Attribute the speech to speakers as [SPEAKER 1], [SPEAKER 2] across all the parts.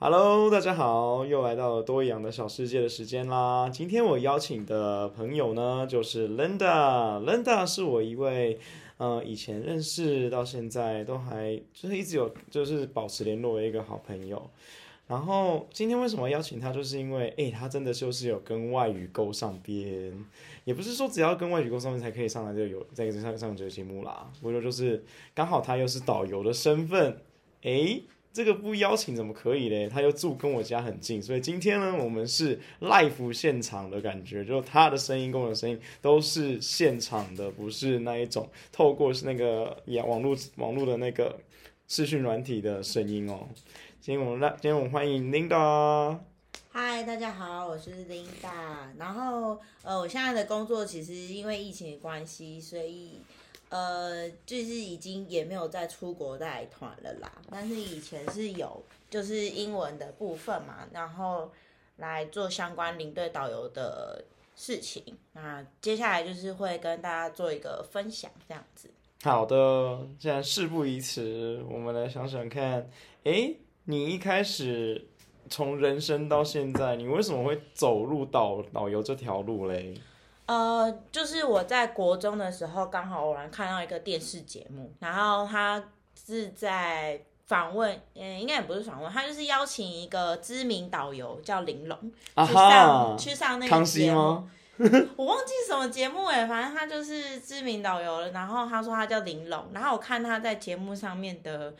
[SPEAKER 1] Hello，大家好，又来到了多益养的小世界的时间啦。今天我邀请的朋友呢，就是 Linda。Linda 是我一位，呃，以前认识到现在都还就是一直有就是保持联络的一个好朋友。然后今天为什么邀请他，就是因为，诶，他真的就是有跟外语勾上边，也不是说只要跟外语勾上边才可以上来就有在上上这个节目啦。不过就是刚好他又是导游的身份，诶。这个不邀请怎么可以嘞？他又住跟我家很近，所以今天呢，我们是 live 现场的感觉，就他的声音跟我的声音都是现场的，不是那一种透过是那个网络网络的那个视讯软体的声音哦。今天我们来，今天我们欢迎 Linda。
[SPEAKER 2] 嗨，大家好，我是 Linda。然后呃，我现在的工作其实因为疫情的关系，所以。呃，就是已经也没有再出国带团了啦，但是以前是有，就是英文的部分嘛，然后来做相关领队导游的事情。那接下来就是会跟大家做一个分享，这样子。
[SPEAKER 1] 好的，既然事不宜迟，我们来想想看，诶，你一开始从人生到现在，你为什么会走入导导游这条路嘞？
[SPEAKER 2] 呃，就是我在国中的时候，刚好偶然看到一个电视节目，然后他是在访问，嗯，应该也不是访问，他就是邀请一个知名导游叫玲珑去上去上那个节目，我忘记什么节目哎，反正他就是知名导游了。然后他说他叫玲珑，然后我看他在节目上面的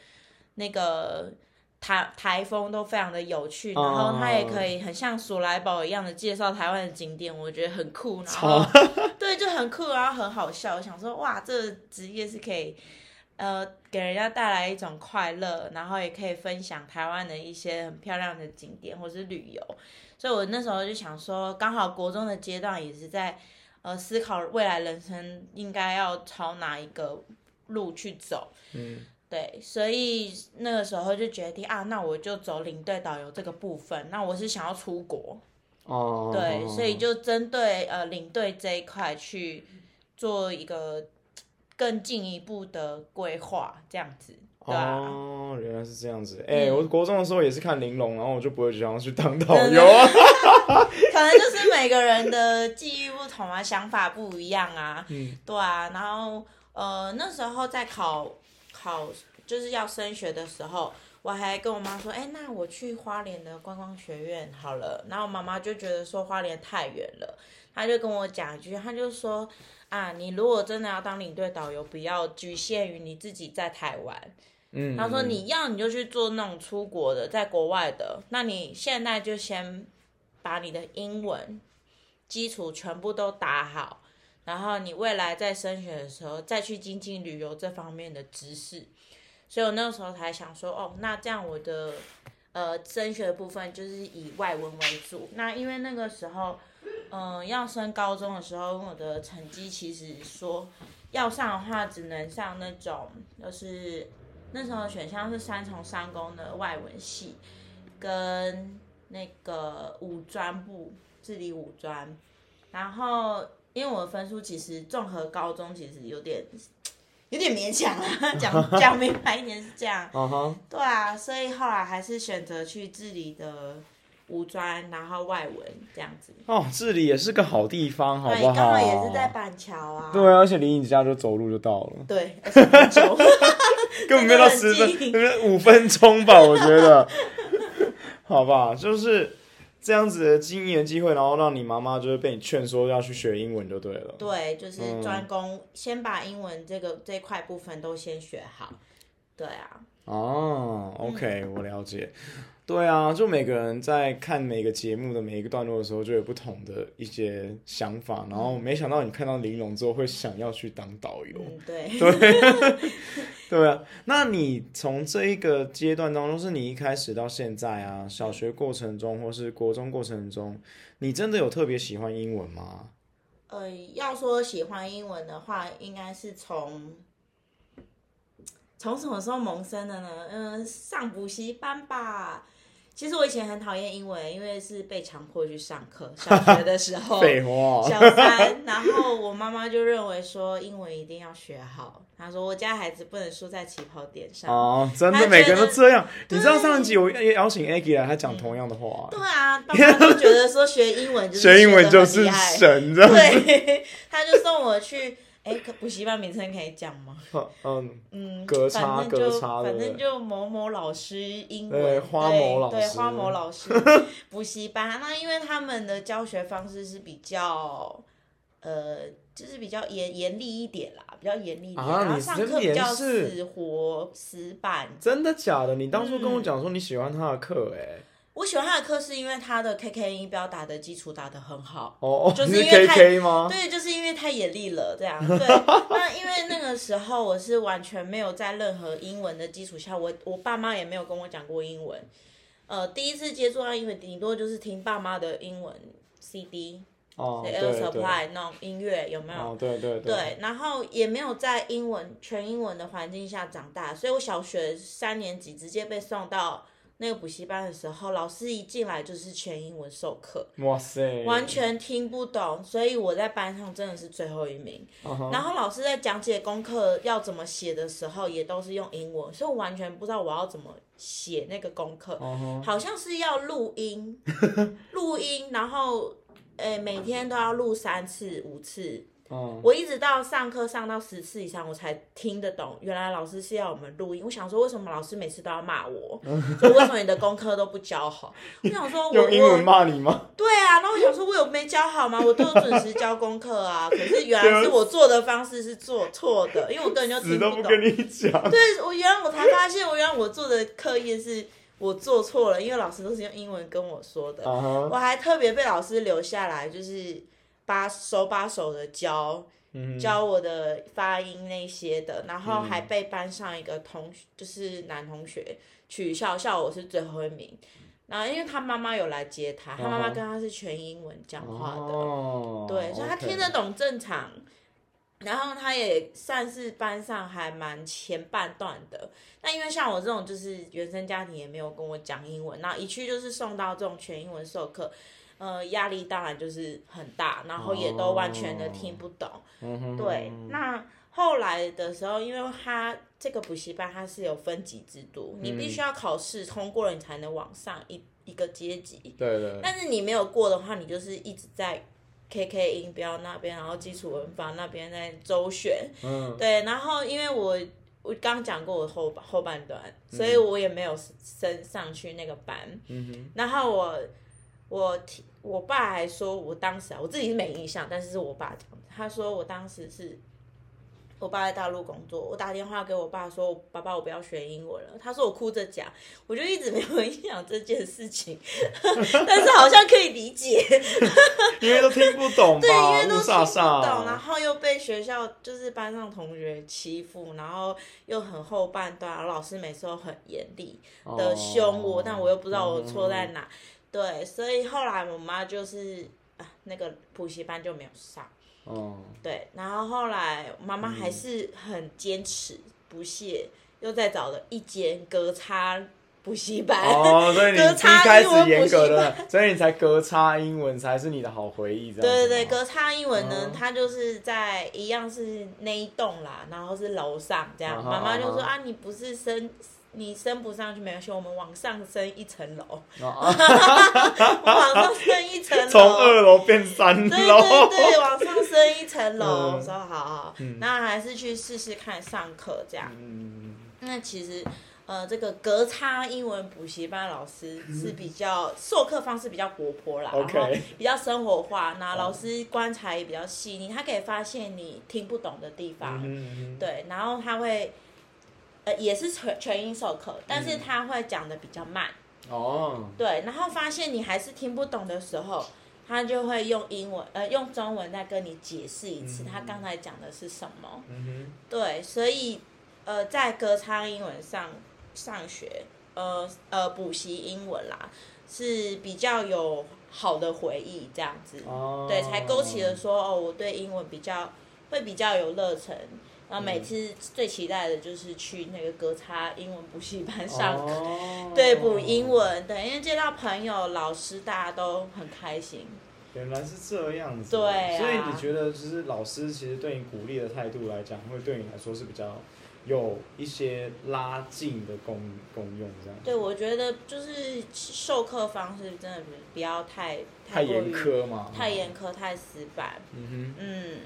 [SPEAKER 2] 那个。台台风都非常的有趣，然后他也可以很像鼠来宝一样的介绍台湾的景点，我觉得很酷，然后 对，就很酷，然后很好笑。我想说，哇，这个职业是可以，呃，给人家带来一种快乐，然后也可以分享台湾的一些很漂亮的景点或是旅游。所以我那时候就想说，刚好国中的阶段也是在呃思考未来人生应该要朝哪一个路去走。嗯。对，所以那个时候就决定啊，那我就走领队导游这个部分。那我是想要出国，哦，对，所以就针对呃领队这一块去做一个更进一步的规划，这样子。对啊，
[SPEAKER 1] 哦，原来是这样子。哎、欸，嗯、我国中的时候也是看玲珑，然后我就不会想要去当导游啊。
[SPEAKER 2] 可能就是每个人的际遇不同啊，想法不一样啊。嗯，对啊。然后呃那时候在考。考就是要升学的时候，我还跟我妈说：“哎、欸，那我去花莲的观光学院好了。”然后我妈妈就觉得说花莲太远了，她就跟我讲一句，她就说：“啊，你如果真的要当领队导游，不要局限于你自己在台湾。”嗯，她说：“你要你就去做那种出国的，在国外的。那你现在就先把你的英文基础全部都打好。”然后你未来在升学的时候再去精进旅游这方面的知识，所以我那时候才想说，哦，那这样我的呃升学的部分就是以外文为主。那因为那个时候，嗯、要升高中的时候，我的成绩其实说要上的话，只能上那种，就是那时候选项是三重三公的外文系，跟那个五专部自理五专，然后。因为我的分数其实综合高中其实有点有点勉强啊，讲 讲明白一点是这样。Uh. 对啊，所以后来还是选择去治理的五专，然后外文这样子。哦，
[SPEAKER 1] 治理也是个好地方，好不好？
[SPEAKER 2] 刚好也是在板桥啊。
[SPEAKER 1] 对啊，而且离你家就走路就到了。
[SPEAKER 2] 对，而且很久
[SPEAKER 1] 根本没有到十分，五分钟吧，我觉得。好吧，就是。这样子的经验机会，然后让你妈妈就是被你劝说要去学英文就对了。
[SPEAKER 2] 对，就是专攻，嗯、先把英文这个这块部分都先学好。对啊。哦
[SPEAKER 1] ，OK，我了解。对啊，就每个人在看每个节目的每一个段落的时候，就有不同的一些想法。然后没想到你看到玲珑之后，会想要去当导游。
[SPEAKER 2] 嗯、对。
[SPEAKER 1] 对。对啊，那你从这一个阶段当中，是你一开始到现在啊，小学过程中或是国中过程中，你真的有特别喜欢英文吗？
[SPEAKER 2] 呃，要说喜欢英文的话，应该是从。从什么时候萌生的呢？嗯，上补习班吧。其实我以前很讨厌英文，因为是被强迫去上课。小学的时候，
[SPEAKER 1] 废话，
[SPEAKER 2] 小三，然后我妈妈就认为说英文一定要学好。她说我家孩子不能输在起跑点上。
[SPEAKER 1] 哦，真的，每个人都这样。你知道上一集我邀请 Aggie 来，他讲同样的话。
[SPEAKER 2] 对啊，爸妈都觉得说学英文就是
[SPEAKER 1] 学英文就是神，
[SPEAKER 2] 对，他就送我去。哎，补习班名称可以讲吗？
[SPEAKER 1] 嗯嗯，
[SPEAKER 2] 反正就某某老师英文，
[SPEAKER 1] 对花某老师，
[SPEAKER 2] 对花某老师补习班。那因为他们的教学方式是比较，呃，就是比较严严厉一点啦，比较严厉一点，然后上课比较死活死板。
[SPEAKER 1] 真的假的？你当初跟我讲说你喜欢他的课，哎。
[SPEAKER 2] 我喜欢他的课是因为他的 K K 音标打的基础打的很好，
[SPEAKER 1] 哦，
[SPEAKER 2] 就是因为太
[SPEAKER 1] KK 吗？
[SPEAKER 2] 对，就是因为太严厉了，这样。对，那因为那个时候我是完全没有在任何英文的基础下，我我爸妈也没有跟我讲过英文，呃，第一次接触到英文，顶多就是听爸妈的英文 C D，
[SPEAKER 1] 哦
[SPEAKER 2] ，Air Supply 那种音乐有没有？
[SPEAKER 1] 哦，对对对。
[SPEAKER 2] 对，然后也没有在英文全英文的环境下长大，所以我小学三年级直接被送到。那个补习班的时候，老师一进来就是全英文授课，
[SPEAKER 1] 哇塞，
[SPEAKER 2] 完全听不懂，所以我在班上真的是最后一名。Uh huh. 然后老师在讲解功课要怎么写的时候，也都是用英文，所以我完全不知道我要怎么写那个功课，uh huh. 好像是要录音，录音，然后，诶，每天都要录三次、五次。嗯、我一直到上课上到十次以上，我才听得懂。原来老师是要我们录音。我想说，为什么老师每次都要骂我？就为什么你的功课都不教好？我想说我，我
[SPEAKER 1] 用英文骂你吗？
[SPEAKER 2] 对啊，然后我想说，我有没教好吗？我都有准时交功课啊。可是原来是我做的方式是做错的，因为我根本就听不懂。
[SPEAKER 1] 不跟你讲。
[SPEAKER 2] 对，我原来我才发现，我原来我做的课业是我做错了，因为老师都是用英文跟我说的。Uh huh. 我还特别被老师留下来，就是。把手把手的教，嗯、教我的发音那些的，然后还被班上一个同学，嗯、就是男同学取笑，笑我是最后一名。然后因为他妈妈有来接他，他妈妈跟他是全英文讲话的，哦、对，所以他听得懂正常。然后他也算是班上还蛮前半段的。那因为像我这种就是原生家庭也没有跟我讲英文，然后一去就是送到这种全英文授课。呃，压力当然就是很大，然后也都完全的听不懂。Oh. 对，那后来的时候，因为他这个补习班它是有分级制度，嗯、你必须要考试通过了，你才能往上一一个阶级。
[SPEAKER 1] 对对。
[SPEAKER 2] 但是你没有过的话，你就是一直在 KK 音标那边，然后基础文法那边在周旋。嗯。对，然后因为我我刚讲过我后后半段，所以我也没有升上去那个班。嗯哼。然后我。我听我爸还说，我当时啊，我自己是没印象，但是是我爸讲的。他说我当时是，我爸在大陆工作，我打电话给我爸说，爸爸我不要学英文了。他说我哭着讲，我就一直没有 印象这件事情，但是好像可以理解，
[SPEAKER 1] 因为都听不懂，
[SPEAKER 2] 对，因为都听不懂，然后又被学校就是班上同学欺负，然后又很后半段，老师每次都很严厉的凶我，哦、但我又不知道我错在哪。嗯对，所以后来我妈就是啊，那个补习班就没有上。哦。对，然后后来妈妈还是很坚持不懈，嗯、又再找了一间隔差补习班。哦，所以你一开始严格的，
[SPEAKER 1] 所以你才隔差英文才是你的好回忆。
[SPEAKER 2] 对对对，隔差英文呢，它就是在一样是那一栋啦，然后是楼上这样。妈妈、哦、就说啊，你不是升。你升不上去没关系，我们往上升一层楼，往上升一层楼，
[SPEAKER 1] 从二楼变三楼，对
[SPEAKER 2] 对对，往上升一层楼。嗯、我说好好，那、嗯、还是去试试看上课这样。嗯、那其实呃，这个格差英文补习班老师是比较授课方式比较活泼啦，嗯、然后比较生活化，那老师观察也比较细腻，他可以发现你听不懂的地方，嗯、对，然后他会。也是全全英授课，但是他会讲的比较慢。哦、嗯。对，然后发现你还是听不懂的时候，他就会用英文，呃，用中文再跟你解释一次，他刚才讲的是什么。嗯哼。对，所以，呃，在歌唱英文上上学，呃呃，补习英文啦，是比较有好的回忆，这样子。哦。对，才勾起了说，哦，我对英文比较会比较有热忱。然后每次最期待的就是去那个格差英文补习班上课，
[SPEAKER 1] 哦、
[SPEAKER 2] 对，补英文，对，因为见到朋友、老师，大家都很开心。
[SPEAKER 1] 原来是这样子，
[SPEAKER 2] 对、啊，
[SPEAKER 1] 所以你觉得，就是老师其实对你鼓励的态度来讲，会对你来说是比较有一些拉近的功功用，这样。
[SPEAKER 2] 对，我觉得就是授课方式真的不要太
[SPEAKER 1] 太严苛嘛，
[SPEAKER 2] 太严苛、太死板。
[SPEAKER 1] 嗯哼，
[SPEAKER 2] 嗯，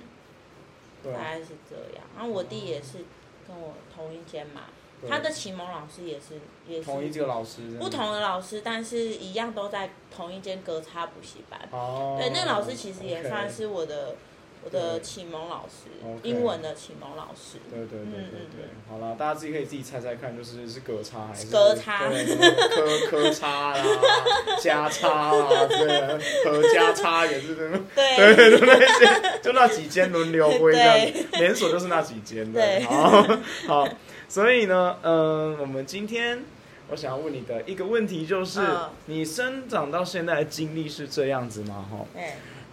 [SPEAKER 2] 大概是这样。然后我弟也是跟我同一间嘛。他的启蒙老师也是，也是
[SPEAKER 1] 同一个老师，
[SPEAKER 2] 不同的老师，但是一样都在同一间隔差补习班。
[SPEAKER 1] 哦。
[SPEAKER 2] 对，那个老师其实也算是我的，我的启蒙老师，英文的启蒙老师。
[SPEAKER 1] 对对对对对。好了，大家自己可以自己猜猜看，就是是格差还是
[SPEAKER 2] 格差？
[SPEAKER 1] 科科差啦，加差啦，对，和加 差也是。对对对，就那些，就那几间轮流归这样，连锁就是那几间。对。好，好。所以呢，嗯，我们今天我想要问你的一个问题就是，你生长到现在的经历是这样子吗？哈，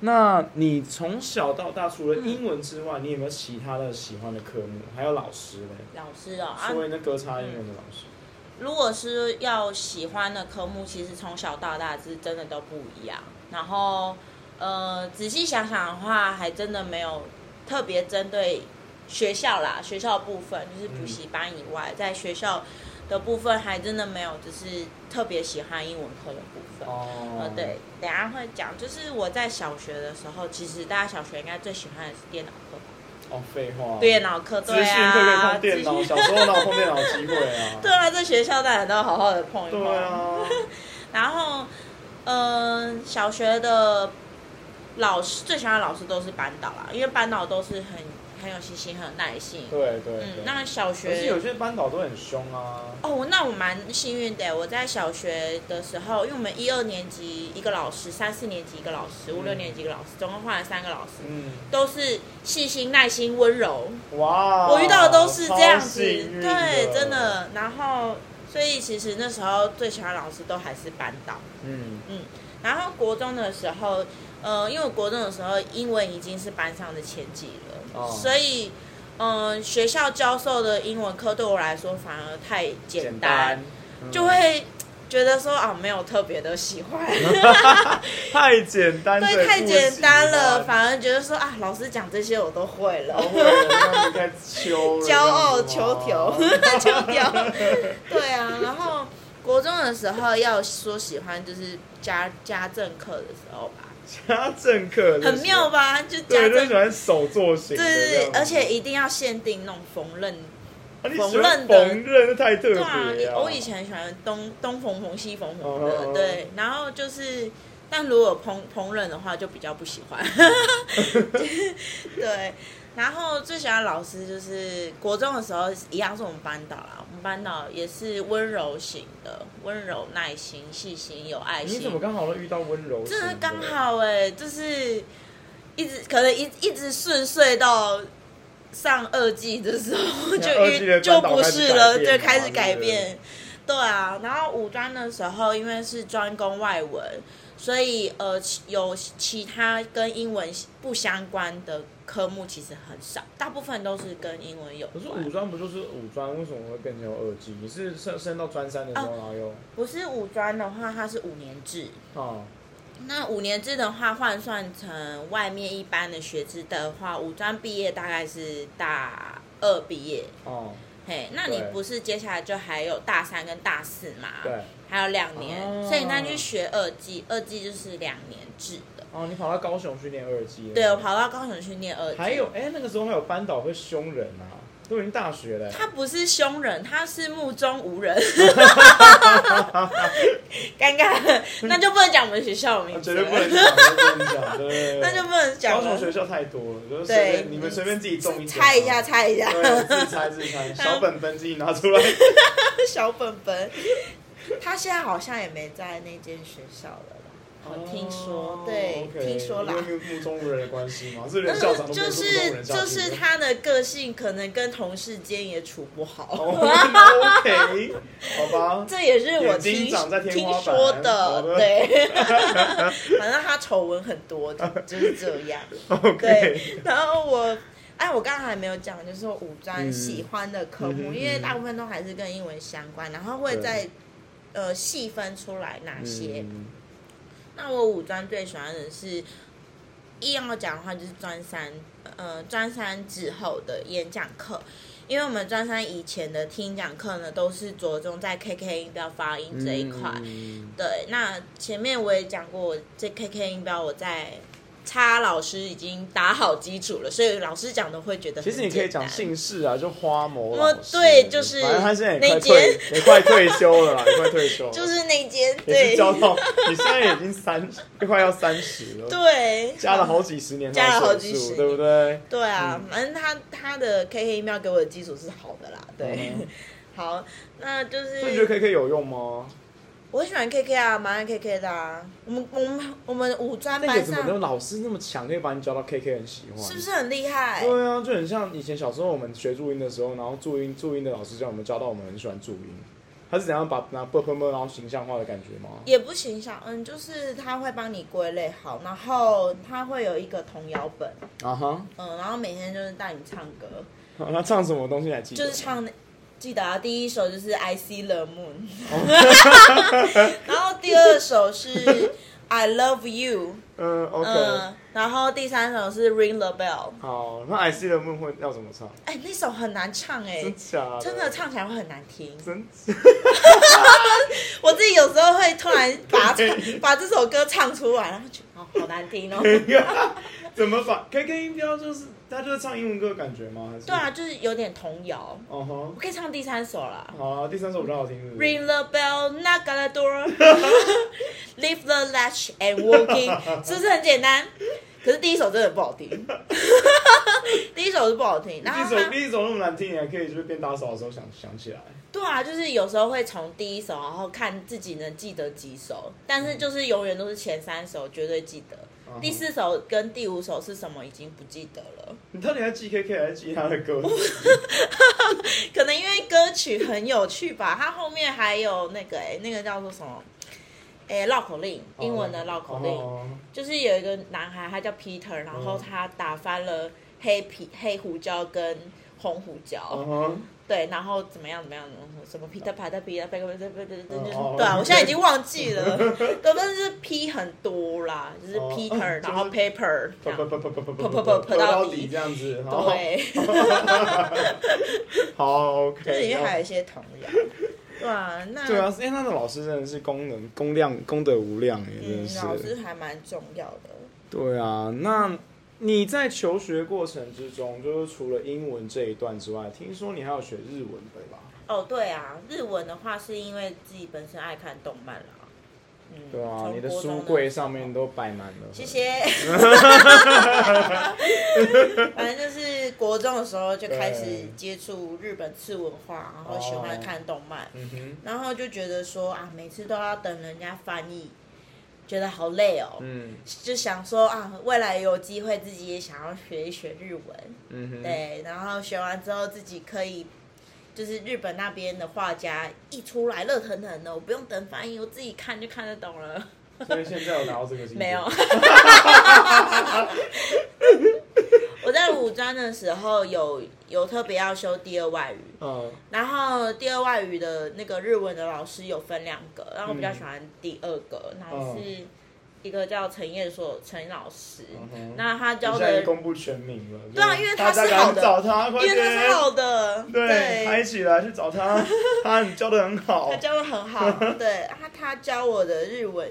[SPEAKER 1] 那你从小到大除了英文之外，你有没有其他的喜欢的科目？还有老师呢？
[SPEAKER 2] 老师哦，
[SPEAKER 1] 作为那格差英文的老师。
[SPEAKER 2] 如果是要喜欢的科目，其实从小到大是真的都不一样。然后，呃，仔细想想的话，还真的没有特别针对。学校啦，学校的部分就是补习班以外，嗯，在学校的部分还真的没有，就是特别喜欢英文课的部分。哦，呃，对，等下会讲。就是我在小学的时候，其实大家小学应该最喜欢的是电脑课。
[SPEAKER 1] 哦，废话。
[SPEAKER 2] 电脑课，对啊。
[SPEAKER 1] 可以碰电脑，小时候哪有碰电脑机会啊？
[SPEAKER 2] 对啊，在学校大家都要好好的碰一碰。
[SPEAKER 1] 对啊。
[SPEAKER 2] 然后，嗯，呃，小学的老师最喜欢的老师都是班导啦，因为班导都是很。很有细心，很有耐心。
[SPEAKER 1] 对对，对。
[SPEAKER 2] 嗯，那小学。
[SPEAKER 1] 可是有些班导都很凶啊。
[SPEAKER 2] 哦，那我蛮幸运的。我在小学的时候，因为我们一二年级一个老师，三四年级一个老师，五六年级一个老师，总共换了三个老师。嗯。都是细心、耐心、温柔。哇。我遇到的都是这样子，对，真的。然后，所以其实那时候最喜欢的老师都还是班导。嗯嗯。然后国中的时候，呃，因为我国中的时候英文已经是班上的前几了。Oh. 所以，嗯、呃，学校教授的英文课对我来说反而太简单，简单。嗯、就会觉得说啊，没有特别的喜欢，
[SPEAKER 1] 太简单，
[SPEAKER 2] 对，太简单了，反而觉得说啊，老师讲这些我都会了，骄傲求条，求 条，对啊。然后国中的时候要说喜欢，就是家家政课的时候吧。
[SPEAKER 1] 家政课
[SPEAKER 2] 很妙吧？就家
[SPEAKER 1] 政喜欢手作型，
[SPEAKER 2] 对对对，而且一定要限定那种缝纫，
[SPEAKER 1] 缝纫的缝纫太特别、
[SPEAKER 2] 啊。对啊，我以前很喜欢东东缝缝西缝缝的，oh. 对。然后就是，但如果烹烹饪的话，就比较不喜欢。对。然后最喜欢的老师就是国中的时候一样是我们班导啦，我们班导也是温柔型的，温柔、耐心、细心、有爱心。
[SPEAKER 1] 你怎么刚好都遇到温柔？
[SPEAKER 2] 真的刚好哎、欸，就是一直可能一一直顺遂到上二季的时候就遇 就不是了，就开始改变。对啊，然后五专的时候因为是专攻外文，所以呃有其他跟英文不相关的。科目其实很少，大部分都是跟英文有关。
[SPEAKER 1] 可是五专不就是五专？为什么会变成有二技？你是升升到专三的时候然后又？
[SPEAKER 2] 不是五专的话，它是五年制。哦。那五年制的话，换算成外面一般的学制的话，五专毕业大概是大二毕业。哦。嘿，那你不是接下来就还有大三跟大四嘛？对。还有两年，哦，所以那去学二技，二技就是两年制。
[SPEAKER 1] 哦，你跑到高雄去念二技？
[SPEAKER 2] 对，我跑到高雄去念二技。
[SPEAKER 1] 还有，哎，那个时候还有班导会凶人啊，都已经大学了。
[SPEAKER 2] 他不是凶人，他是目中无人。尴尬，那就不能讲我们学校的名字。
[SPEAKER 1] 绝对不能讲，对，
[SPEAKER 2] 那就不能讲。
[SPEAKER 1] 高雄学校太多了，就是对，你们随便自己动一
[SPEAKER 2] 猜一下，猜一下，
[SPEAKER 1] 自己猜自己猜，小本本自己拿出来。
[SPEAKER 2] 小本本，他现在好像也没在那间学校了。我听说，oh, 对，okay. 听说啦。
[SPEAKER 1] 因为目中无人的关系吗？是连校长都目中
[SPEAKER 2] 就是就是他的个性，可能跟同事间也处不好。
[SPEAKER 1] Oh, OK，好吧。
[SPEAKER 2] 这也是我听听说的，对。反正他丑闻很多，就是这样。
[SPEAKER 1] OK。
[SPEAKER 2] 然后我哎，我刚刚还没有讲，就是五专喜欢的科目，
[SPEAKER 1] 嗯、
[SPEAKER 2] 因为大部分都还是跟英文相关，然后会再呃细分出来哪些。嗯、那我五专最喜欢的是，一要讲的话就是专三，呃，专三之后的演讲课。因为我们专三以前的听讲课呢，都是着重在 KK 音标发音这一块。嗯、对，那前面我也讲过，这 KK 音标我在。他老师已经打好基础了，所以老师讲的会觉得。
[SPEAKER 1] 其实你可以讲姓氏啊，就花某老师。
[SPEAKER 2] 对，就是。
[SPEAKER 1] 反正他现在也快退，也快退休了啦，也快退休了。
[SPEAKER 2] 就是那间，
[SPEAKER 1] 对。教到你现在已经三，快要三十了。
[SPEAKER 2] 对。
[SPEAKER 1] 加了好几十年，
[SPEAKER 2] 加了好几十年，
[SPEAKER 1] 对不对？
[SPEAKER 2] 对啊，反正他他的 KK 音标给我的基础是好的啦，对。好，那就是。
[SPEAKER 1] 你觉得 KK 有用吗？
[SPEAKER 2] 我很喜欢 K K 啊，蛮爱 K K 的啊。我们我们我们五专班上，
[SPEAKER 1] 那个怎么老师那么强，可以把你教到 K K 很喜欢？
[SPEAKER 2] 是不是很厉害？
[SPEAKER 1] 对啊，就很像以前小时候我们学注音的时候，然后注音注音的老师教我们，教到我们很喜欢注音。他是怎样把拿 ㄅ ㄆ 然后形象化的感觉吗？
[SPEAKER 2] 也不形象，嗯，就是他会帮你归类好，然后他会有一个童谣本啊哈，uh. 嗯，然后每天就是带你唱歌。
[SPEAKER 1] 他唱什么东西来记得？
[SPEAKER 2] 就是唱那。记得啊，第一首就是 I See the Moon，然后第二首是 I Love You，
[SPEAKER 1] 嗯，OK，
[SPEAKER 2] 然后第三首是 Ring the Bell。
[SPEAKER 1] 好，那 I See the Moon 会要怎么唱？
[SPEAKER 2] 哎，那首很难唱哎，
[SPEAKER 1] 真
[SPEAKER 2] 的唱起来会很难听。
[SPEAKER 1] 真，
[SPEAKER 2] 我自己有时候会突然 把把这首歌唱出来，然后觉得哦，好难听哦。
[SPEAKER 1] 怎么把 KK 音标就是？他就是唱英文歌的感觉吗？还是
[SPEAKER 2] 对啊，就是有点童谣。
[SPEAKER 1] 哦吼，
[SPEAKER 2] 我可以唱第三首啦。
[SPEAKER 1] 好啊，第三首比较好听。
[SPEAKER 2] Ring the bell, knock on the door, leave the latch and walk in，是不是很简单？可是第一首真的不好听。第一首是不好听。
[SPEAKER 1] 第一首第一首那么难听，你还可以就是边打扫的时候想想起来。
[SPEAKER 2] 对啊，就是有时候会从第一首，然后看自己能记得几首，但是就是永远都是前三首绝对记得。第四首跟第五首是什么已经不记得了。
[SPEAKER 1] 你到底在记 K K 还是记他的歌？
[SPEAKER 2] 可能因为歌曲很有趣吧。他后面还有那个哎、欸，那个叫做什么？哎、欸，绕口令，英文的绕口令，oh, oh, oh. 就是有一个男孩，他叫 Peter，然后他打翻了黑皮黑胡椒跟红胡椒。Uh huh. 对，然后怎么样？怎么样？什么 Peter Piper Peter Piper Piper 对啊，我现在已经忘记了，都是 P 很多啦，就是 Peter，然后 Paper，这样，噗噗噗噗噗到底这样子，对，
[SPEAKER 1] 好，OK。这里
[SPEAKER 2] 面还有一些童谣，对啊，那
[SPEAKER 1] 对啊，因为，那个老师真的是功能功量功德无量哎，真的是，
[SPEAKER 2] 老师还蛮重要的。
[SPEAKER 1] 对啊，那。你在求学过程之中，就是除了英文这一段之外，听说你还有学日文，对吧？
[SPEAKER 2] 哦，对啊，日文的话是因为自己本身爱看动漫啦。
[SPEAKER 1] 嗯，对啊，你的书柜上面都摆满了。
[SPEAKER 2] 谢谢。反正就是国中的时候就开始接触日本次文化，然后喜欢看动漫，哦嗯、然后就觉得说啊，每次都要等人家翻译。觉得好累哦，嗯，就想说啊，未来有机会自己也想要学一学日文，嗯哼，对，然后学完之后自己可以，就是日本那边的画家一出来热腾腾的，我不用等翻译，我自己看就看得懂了。
[SPEAKER 1] 所以现在有拿到这个？
[SPEAKER 2] 没有。五专的时候有有特别要修第二外语，嗯，然后第二外语的那个日文的老师有分两个，然后我比较喜欢第二个，然后是一个叫陈叶硕陈老师，那他教的
[SPEAKER 1] 公布全名了，
[SPEAKER 2] 对啊，因为他是好的，
[SPEAKER 1] 找他，
[SPEAKER 2] 因为他是好的，
[SPEAKER 1] 对，拍起来去找他，他教的很好，
[SPEAKER 2] 他教的很好，对，他他教我的日文，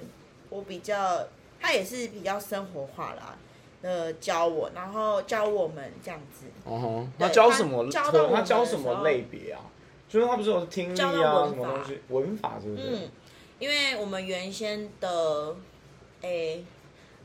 [SPEAKER 2] 我比较，他也是比较生活化啦。呃，教我，然后教我们这样子。
[SPEAKER 1] 哦，他教什么？他教什么类别啊？就是他不是有听力啊，什么东西？文法是不是？嗯，
[SPEAKER 2] 因为我们原先的，诶。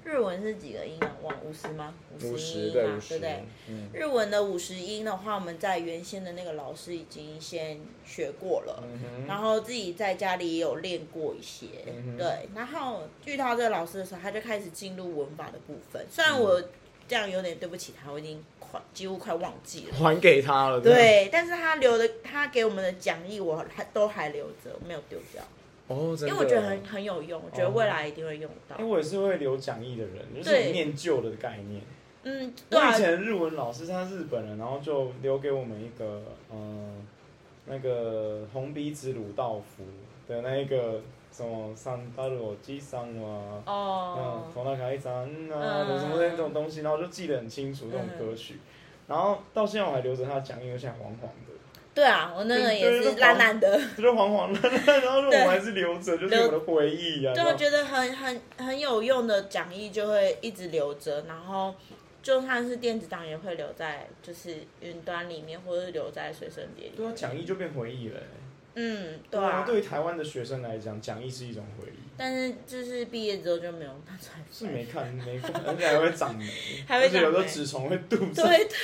[SPEAKER 2] 日文是几个音啊？往五十吗？五十音嘛，对不对？嗯、日文的五十音的话，我们在原先的那个老师已经先学过了，嗯、然后自己在家里也有练过一些，嗯、对。然后遇到这个老师的时候，他就开始进入文法的部分。虽然我这样有点对不起他，我已经快几乎快忘记了，
[SPEAKER 1] 还给他了。
[SPEAKER 2] 对，但是他留的，他给我们的讲义，我还都还留着，没有丢掉。
[SPEAKER 1] 哦，
[SPEAKER 2] 因为我觉得很很有用，我觉得未来一定会用到。
[SPEAKER 1] 因为我也是会留讲义的人，就是念旧的概念。
[SPEAKER 2] 嗯，
[SPEAKER 1] 我以前日文老师他是日本人，然后就留给我们一个嗯，那个红鼻子鲁道夫的那一个什么三大罗基桑啊，嗯，从那开始啊，什么那种东西，然后就记得很清楚这种歌曲，然后到现在我还留着他的讲义，而且还黄黄的。
[SPEAKER 2] 对啊，我那个也是烂烂的，
[SPEAKER 1] 就是黄黄的，然后我还是留着，就是我的回忆啊。
[SPEAKER 2] 就觉得很很很有用的讲义就会一直留着，然后就算是电子档也会留在就是云端里面，或者是留在随身碟里面。
[SPEAKER 1] 对啊，讲义就变回忆了。
[SPEAKER 2] 嗯，对啊。
[SPEAKER 1] 对于台湾的学生来讲，讲义是一种回忆。
[SPEAKER 2] 但是就是毕业之后就没有拿出来。
[SPEAKER 1] 是没看没看，而且还会长霉，
[SPEAKER 2] 还会长霉，而且
[SPEAKER 1] 有的纸虫会堵上。
[SPEAKER 2] 对对。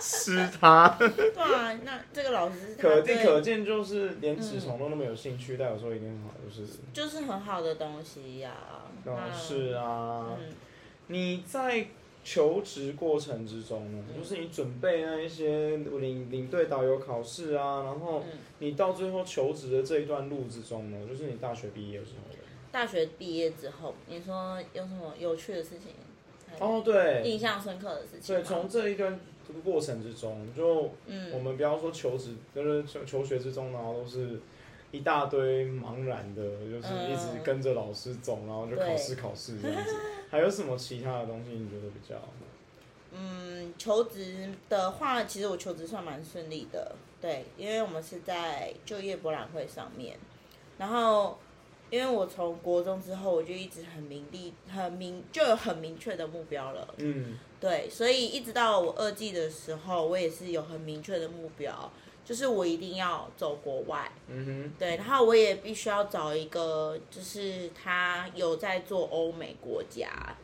[SPEAKER 1] 吃它。
[SPEAKER 2] 对啊，那这个老师
[SPEAKER 1] 可见可见，就是连纸虫都那么有兴趣，但有时候一定很好，就是
[SPEAKER 2] 就是很好的东西呀。
[SPEAKER 1] 啊，是啊。你在求职过程之中呢，就是你准备那一些领领队导游考试啊，然后你到最后求职的这一段路之中呢，就是你大学毕业之后。
[SPEAKER 2] 大学毕业之后，你说有什么有趣的事情？
[SPEAKER 1] 哦，对，
[SPEAKER 2] 印象深刻的事情。
[SPEAKER 1] 对，从这一段。这个过程之中，就我们不要说求职，就是求求学之中，然后都是一大堆茫然的，就是一直跟着老师走，然后就考试考试这样子。还有什么其他的东西你觉得比较？
[SPEAKER 2] 嗯，求职的话，其实我求职算蛮顺利的，对，因为我们是在就业博览会上面，然后。因为我从国中之后，我就一直很明利、很明，就有很明确的目标了。嗯，对，所以一直到我二季的时候，我也是有很明确的目标，就是我一定要走国外。嗯哼，对，然后我也必须要找一个，就是他有在做欧美国家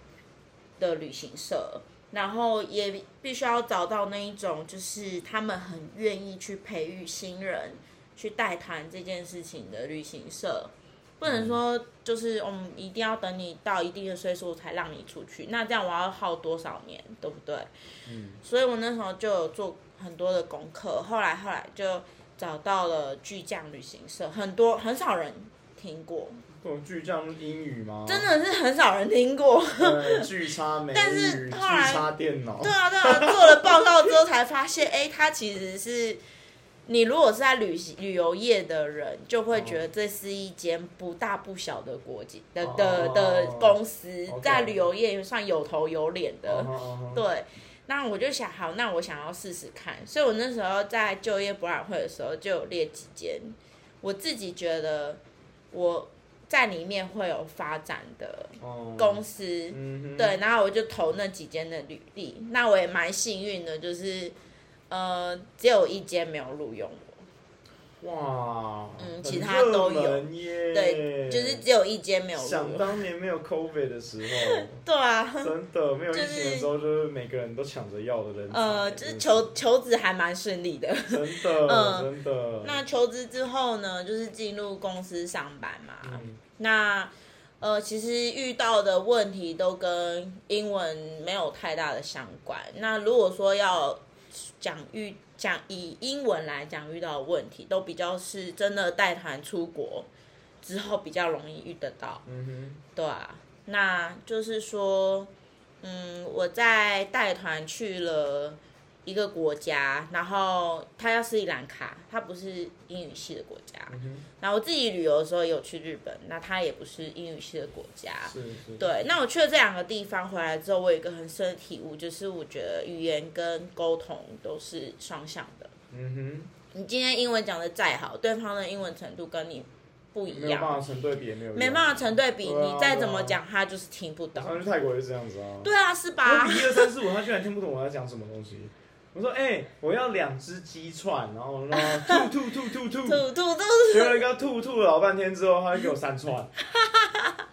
[SPEAKER 2] 的旅行社，然后也必须要找到那一种，就是他们很愿意去培育新人、去带团这件事情的旅行社。不能说就是我们一定要等你到一定的岁数才让你出去，那这样我要耗多少年，对不对？嗯。所以我那时候就有做很多的功课，后来后来就找到了巨匠旅行社，很多很少人听过。
[SPEAKER 1] 巨匠英语吗？
[SPEAKER 2] 真的是很少人听过。
[SPEAKER 1] 巨差美语，
[SPEAKER 2] 但是后来
[SPEAKER 1] 巨差电脑。
[SPEAKER 2] 对啊对啊，做了报告之后才发现，哎、欸，它其实是。你如果是在旅行旅游业的人，就会觉得这是一间不大不小的国际的的的公司，在旅游业也算有头有脸的。对，那我就想，好，那我想要试试看。所以我那时候在就业博览会的时候，就有列几间，我自己觉得我在里面会有发展的公司。对，然后我就投那几间的履历。那我也蛮幸运的，就是。呃，只有一间没有录用我。
[SPEAKER 1] 哇，
[SPEAKER 2] 嗯，其他都有。对，就是只有一间没有。
[SPEAKER 1] 想当年没有 COVID 的时候。
[SPEAKER 2] 对啊。
[SPEAKER 1] 真的没有疫情的时候，就是每个人都抢着要的人。
[SPEAKER 2] 呃，就是求求职还蛮顺利的。
[SPEAKER 1] 真的，嗯，真的。
[SPEAKER 2] 那求职之后呢，就是进入公司上班嘛。嗯。那呃，其实遇到的问题都跟英文没有太大的相关。那如果说要讲遇讲以英文来讲遇到的问题，都比较是真的带团出国之后比较容易遇得到。嗯哼，对啊，那就是说，嗯，我在带团去了。一个国家，然后它叫斯里兰卡，它不是英语系的国家。嗯、然后我自己旅游的时候也有去日本，那它也不是英语系的国家。是是对，那我去了这两个地方回来之后，我有一个很深的体悟，就是我觉得语言跟沟通都是双向的。嗯哼，你今天英文讲的再好，对方的英文程度跟你不一样，没
[SPEAKER 1] 办法成对比，没有，
[SPEAKER 2] 没办法成对比，你再怎么讲，他就是听不懂。
[SPEAKER 1] 上去泰国也是这样子啊。
[SPEAKER 2] 对啊，是吧？
[SPEAKER 1] 一二三四五，他居然听不懂我在讲什么东西。我说：“哎、欸，我要两只鸡串，然后说吐吐吐吐吐吐吐吐，结果一个吐吐了老半天之后，他就给我三串，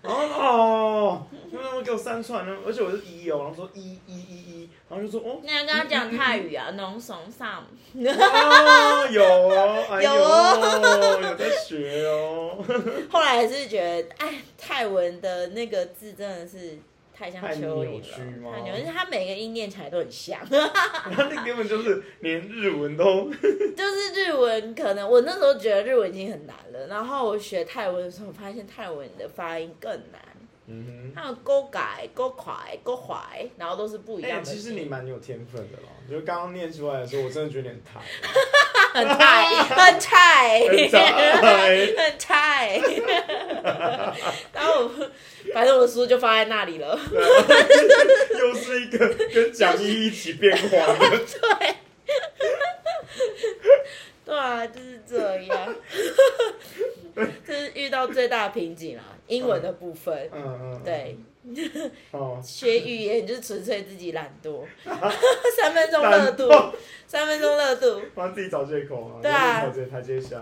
[SPEAKER 1] 然 后哦，为什么给我三串呢？而且我是一哦，然后说一一一一，然后就说哦，
[SPEAKER 2] 你要跟他讲泰语啊，农怂上，
[SPEAKER 1] 哦，有哦，哎、有哦，有在学哦。
[SPEAKER 2] 后来还是觉得，哎，泰文的那个字真的是。”太像蚯蚓了，太牛，而且它每个音念起来都很像。
[SPEAKER 1] 它那根本就是连日文都，
[SPEAKER 2] 就是日文可能我那时候觉得日文已经很难了，然后我学泰文的时候，发现泰文的发音更难。
[SPEAKER 1] 嗯哼，
[SPEAKER 2] 还有勾改、勾快、勾怀，然后都是不一样的、欸。
[SPEAKER 1] 其实你蛮有天分的啦，就刚刚念出来的时候，我真的觉得有点太。
[SPEAKER 2] 很菜，很菜，很菜。然后我，反正我的书就放在那里了。
[SPEAKER 1] 又是一个跟讲义一起变黄的。
[SPEAKER 2] 对。对啊，就是这样。这是遇到最大的瓶颈啦，英文的部分。嗯嗯。对。哦。学语言就是纯粹自己懒惰，三分钟热度，三分钟热度，
[SPEAKER 1] 帮自己找借口啊。
[SPEAKER 2] 对啊。
[SPEAKER 1] 台阶台阶下。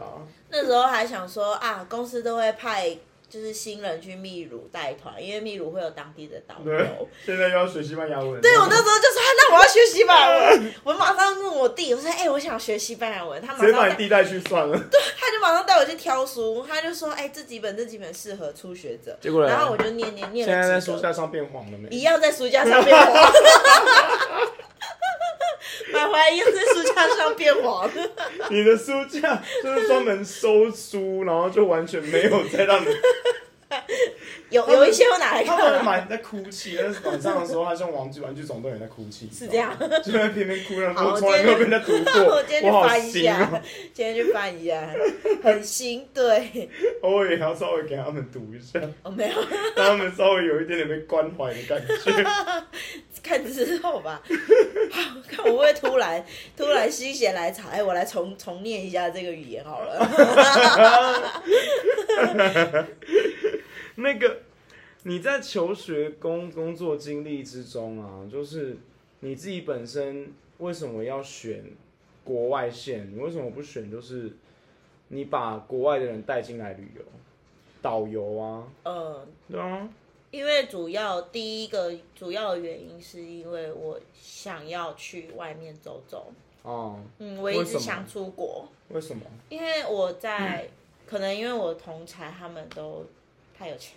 [SPEAKER 2] 那时候还想说啊，公司都会派。就是新人去秘鲁带团，因为秘鲁会有当地的导游。
[SPEAKER 1] 现在又要学西班牙文。
[SPEAKER 2] 对，我那时候就说，那我要学西班牙文。我马上问我弟，我说，哎、欸，我想学西班牙文。他马上
[SPEAKER 1] 把你弟带去算了。
[SPEAKER 2] 对，他就马上带我去挑书，他就说，哎、欸，这几本这几本适合初学者。结果然后我就念念念了。
[SPEAKER 1] 现在在书架上变黄了没？
[SPEAKER 2] 一样在书架上变黄。买回来一样在书架上变黄。
[SPEAKER 1] 你的书架就是专门收书，然后就完全没有再让你。
[SPEAKER 2] 有有一些我拿来看，
[SPEAKER 1] 他们蛮在哭泣，但是晚上的时候，他像玩具玩具总动员在哭泣，
[SPEAKER 2] 是这样，
[SPEAKER 1] 就在偏偏哭，然后从来没有被人家读过。
[SPEAKER 2] 我今天去翻一下，今天去翻一下，很新，对。
[SPEAKER 1] 偶尔也要稍微给他们读一下，
[SPEAKER 2] 哦，没有，
[SPEAKER 1] 让他们稍微有一点点被关怀的感觉。
[SPEAKER 2] 看之后吧，好，看我会不会突然突然心血来潮，哎，我来重重念一下这个语言好了。
[SPEAKER 1] 那个你在求学工工作经历之中啊，就是你自己本身为什么要选国外线？你为什么不选就是你把国外的人带进来旅游，导游啊？嗯，对啊。
[SPEAKER 2] 因为主要第一个主要的原因是因为我想要去外面走走。哦。嗯，我一直想出国。
[SPEAKER 1] 为什么？
[SPEAKER 2] 因为我在、嗯、可能因为我同才他们都。太有钱，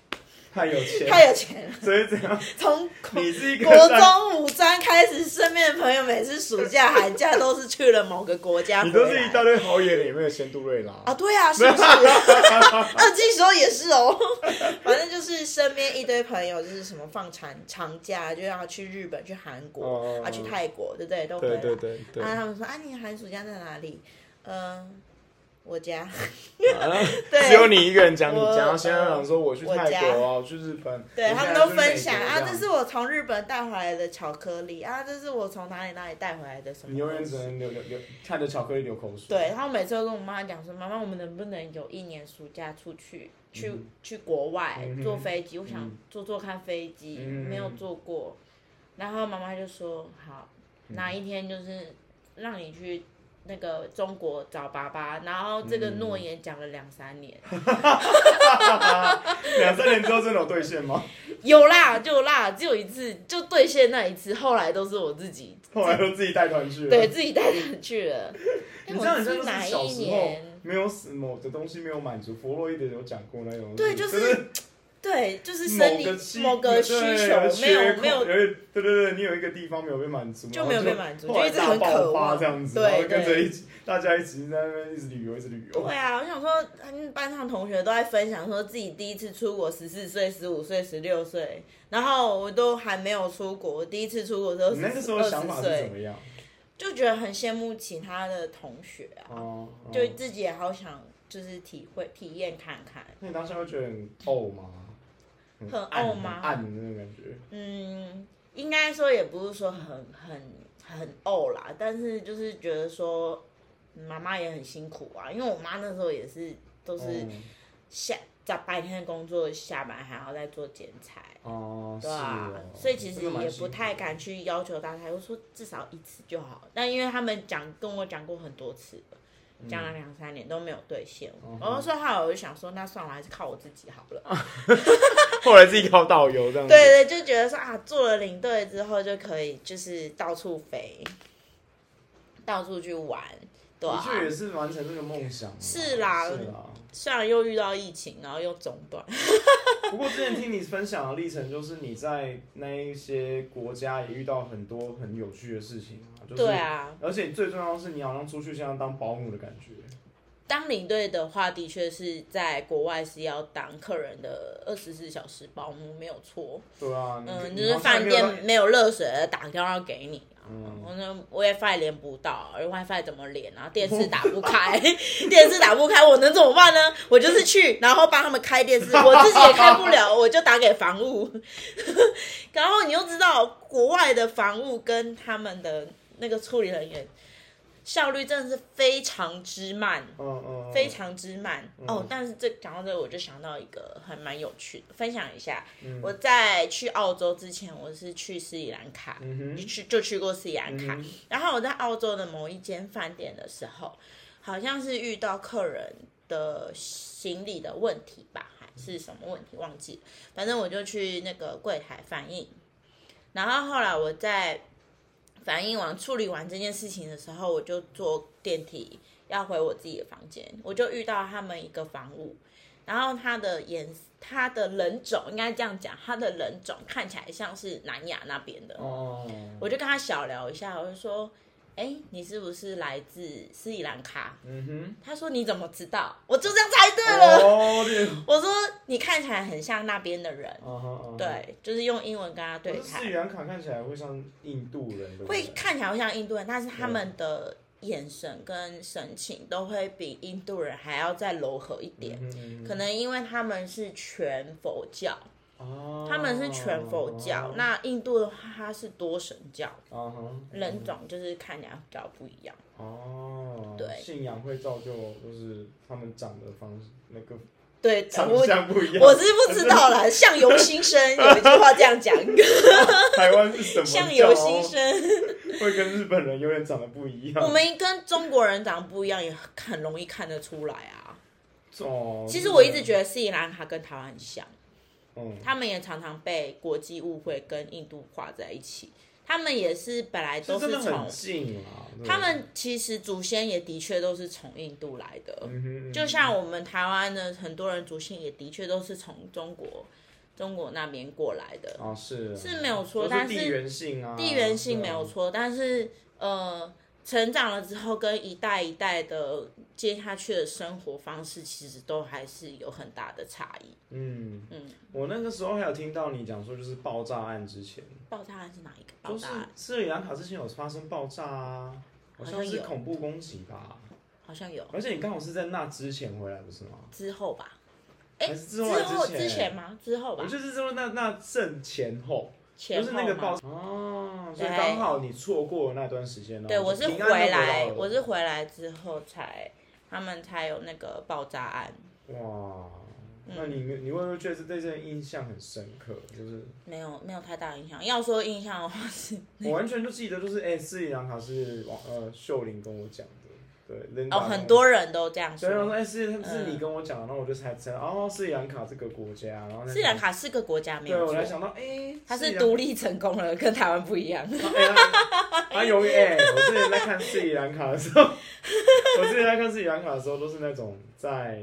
[SPEAKER 1] 太有钱，
[SPEAKER 2] 太有钱了。
[SPEAKER 1] 所以怎样？
[SPEAKER 2] 从国中五专开始，身边的朋友每次暑假寒假都是去了某个国家。
[SPEAKER 1] 你都是一大堆好野的，有没有仙杜瑞拉？
[SPEAKER 2] 啊，对啊，是不是？二季时候也是哦。反正就是身边一堆朋友，就是什么放长长假就要去日本、去韩国、哦、啊，去泰国，对不对？都会。对对对对。啊，他们说啊，你寒暑假在哪里？嗯、呃。我家，
[SPEAKER 1] 对，只有你一个人讲你家，然后现在讲说我去泰国啊，我去日本，
[SPEAKER 2] 对他们都分享啊，这是我从日本带回来的巧克力啊，这是我从哪里哪里带回来的什么？
[SPEAKER 1] 你永远只能流流流看着巧克力流口水。
[SPEAKER 2] 对，他们每次都跟我妈讲说，妈妈，我们能不能有一年暑假出去，去去国外坐飞机？我想坐坐看飞机，没有坐过。然后妈妈就说，好，哪一天就是让你去。那个中国找爸爸，然后这个诺言讲了两三年，
[SPEAKER 1] 两三年之后真的有兑现吗？
[SPEAKER 2] 有啦，就啦，只有一次就兑现那一次，后来都是我自己，
[SPEAKER 1] 后来都自己带团去了，
[SPEAKER 2] 对自己带团去了。
[SPEAKER 1] 你知道你是哪一年？没有什么的东西没有满足，弗洛伊德有讲过那种，
[SPEAKER 2] 对，就是。对，就是生理某个需求没有没有，
[SPEAKER 1] 对对对，你有一个地方没有被满足，
[SPEAKER 2] 就没有被满足，就一直很渴望
[SPEAKER 1] 这样子，对，跟着一起，大家一起在那边一直旅游，一直旅游。
[SPEAKER 2] 对啊，我想说，班上同学都在分享说自己第一次出国，十四岁、十五岁、十六岁，然后我都还没有出国，我第一次出国的时候是二十岁，那时候想法是怎么样？就觉得很羡慕其他的同学啊，就自己也好想就是体会体验看看。
[SPEAKER 1] 那你当时会觉得很呕吗？
[SPEAKER 2] 很傲
[SPEAKER 1] 吗？暗的那种感觉。
[SPEAKER 2] 嗯，应该说也不是说很很很傲啦，但是就是觉得说妈妈也很辛苦啊，因为我妈那时候也是都是下在白天的工作，下班还要再做剪裁。哦，对啊，所以其实也不太敢去要求大家，我说至少一次就好。但因为他们讲跟我讲过很多次了。讲了两三年都没有兑现，然后说后来我就想说，那算了，还是靠我自己好了。
[SPEAKER 1] 后来自己靠导游这样子。
[SPEAKER 2] 对对，就觉得说啊，做了领队之后就可以，就是到处飞，到处去玩，对啊。
[SPEAKER 1] 的确也是完成这个梦想。
[SPEAKER 2] 是啦，是啦。虽然又遇到疫情，然后又中断。
[SPEAKER 1] 不过之前听你分享的历程，就是你在那一些国家也遇到很多很有趣的事情。就是、对啊，而且最重要的是，你好像出去像当保姆的感觉。
[SPEAKER 2] 当领队的话，的确是在国外是要当客人的二十四小时保姆，没有错。
[SPEAKER 1] 对啊，
[SPEAKER 2] 嗯，就是饭店没有热水，打电话给你。嗯，我那 WiFi 连不到，而 WiFi 怎么连啊？电视打不开，电视打不开，我能怎么办呢？我就是去，然后帮他们开电视，我自己也开不了，我就打给房务。然后你又知道，国外的房务跟他们的那个处理人员。效率真的是非常之慢，嗯嗯，非常之慢、嗯、哦。但是这讲到这个，我就想到一个还蛮有趣的，分享一下。嗯、我在去澳洲之前，我是去斯里兰卡，去就去过斯里兰卡。嗯、然后我在澳洲的某一间饭店的时候，好像是遇到客人的行李的问题吧，还是什么问题忘记了。反正我就去那个柜台反映，然后后来我在。反映完、处理完这件事情的时候，我就坐电梯要回我自己的房间，我就遇到他们一个房务，然后他的颜、他的人种应该这样讲，他的人种看起来像是南亚那边的，哦，我就跟他小聊一下，我就说。哎，你是不是来自斯里兰卡？嗯哼，他说你怎么知道？我就这样猜对了。Oh, 我说你看起来很像那边的人。Uh uh. 对，就是用英文跟他对谈。斯
[SPEAKER 1] 里兰卡看起来会像印度人，对不对？
[SPEAKER 2] 会看起来会像印度人，但是他们的眼神跟神情都会比印度人还要再柔和一点。Uh huh. 可能因为他们是全佛教。他们是全佛教，那印度的话，它是多神教，人种就是看起来比较不一样。哦，对，
[SPEAKER 1] 信仰会造就，就是他们长的方式那个，
[SPEAKER 2] 对，
[SPEAKER 1] 长相不一样。
[SPEAKER 2] 我是不知道啦，相由心生，有一句话这样讲。
[SPEAKER 1] 台湾是什么？
[SPEAKER 2] 相由心生，
[SPEAKER 1] 会跟日本人有点长得不一样。
[SPEAKER 2] 我们跟中国人长得不一样，也很容易看得出来啊。哦，其实我一直觉得斯里兰卡跟台湾很像。嗯、他们也常常被国际误会跟印度挂在一起。他们也是本来都是从，他们其实祖先也的确都是从印度来的。嗯嗯、就像我们台湾的很多人祖先也的确都是从中国中国那边过来的。
[SPEAKER 1] 哦，是
[SPEAKER 2] 是没有错，但是
[SPEAKER 1] 地缘性啊，
[SPEAKER 2] 地缘性没有错，但是呃。成长了之后，跟一代一代的接下去的生活方式，其实都还是有很大的差异。嗯
[SPEAKER 1] 嗯，我那个时候还有听到你讲说，就是爆炸案之前，
[SPEAKER 2] 爆炸案是哪一个？爆炸案？
[SPEAKER 1] 就是斯里兰卡之前有发生爆炸啊，好像是恐怖攻击吧？
[SPEAKER 2] 好像有。
[SPEAKER 1] 而且你刚好是在那之前回来，不是吗？
[SPEAKER 2] 之后吧？
[SPEAKER 1] 哎，之后之前？
[SPEAKER 2] 之前吗？之后吧？
[SPEAKER 1] 我就是说那那正前后。就是那个爆哦，所以刚好你错过了那段时间
[SPEAKER 2] 哦。对，我是回来，我是回来之后才，他们才有那个爆炸案。哇，
[SPEAKER 1] 那你你会不会觉得对这件印象很深刻？就是
[SPEAKER 2] 没有没有太大印象。要说印象的话是，
[SPEAKER 1] 我完全就记得，就是哎，斯里兰卡是王呃秀玲跟我讲。对，
[SPEAKER 2] 哦，很多人都这样说。
[SPEAKER 1] 对，我说哎，是是你跟我讲，然后我就才知道，哦，斯里兰卡这个国家，然后斯
[SPEAKER 2] 里兰卡是个国家，没有错。
[SPEAKER 1] 对，我才想到，哎，
[SPEAKER 2] 它是独立成功了，跟台湾不一样。
[SPEAKER 1] 啊，由于哎，我之前在看斯里兰卡的时候，我之前在看斯里兰卡的时候，都是那种在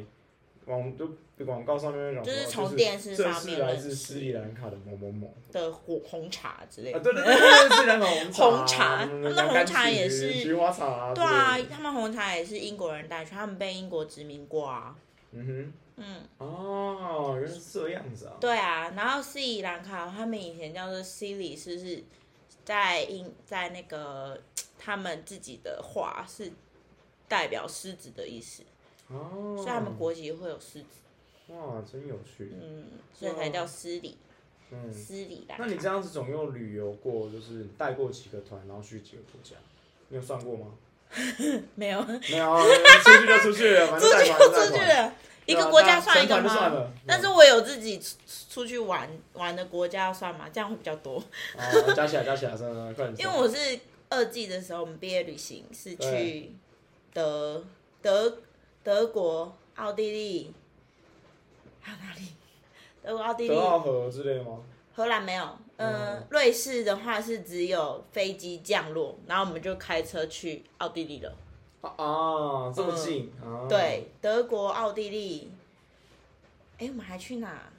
[SPEAKER 1] 网都。广告上面
[SPEAKER 2] 就是从电视上面
[SPEAKER 1] 来自斯里兰卡的某某某
[SPEAKER 2] 的红红茶之类的。
[SPEAKER 1] 对对对，斯里兰卡红茶。
[SPEAKER 2] 红茶，他们红茶也是
[SPEAKER 1] 菊花茶。
[SPEAKER 2] 对啊，他们红茶也是英国人带去，他们被英国殖民过啊。嗯哼，嗯。
[SPEAKER 1] 哦，原来是这样子啊。
[SPEAKER 2] 对啊，然后斯里兰卡他们以前叫做西里，是是在英在那个他们自己的话是代表狮子的意思。哦。所以他们国籍会有狮子。
[SPEAKER 1] 哇，真有趣。
[SPEAKER 2] 嗯，所以才叫斯里。嗯，斯里兰卡。
[SPEAKER 1] 那你这样子总共旅游过，就是带过几个团，然后去几个国家？你有算过吗？
[SPEAKER 2] 没有。
[SPEAKER 1] 没有，出去就出去了，反正带团就带团。
[SPEAKER 2] 一个国家算一个吗？但是我有自己出去玩玩的国家要算吗？这样会比较多。
[SPEAKER 1] 哦，加起来加起来算算快点。
[SPEAKER 2] 因为我是二季的时候，我们毕业旅行是去德德德国、奥地利。哪里？德国、奥地利、
[SPEAKER 1] 德奥荷之类吗？
[SPEAKER 2] 荷兰没有。嗯、呃，瑞士的话是只有飞机降落，然后我们就开车去奥地利了。
[SPEAKER 1] 啊，啊，这么近？
[SPEAKER 2] 嗯啊、对，德国、奥地利。哎，我们还去哪？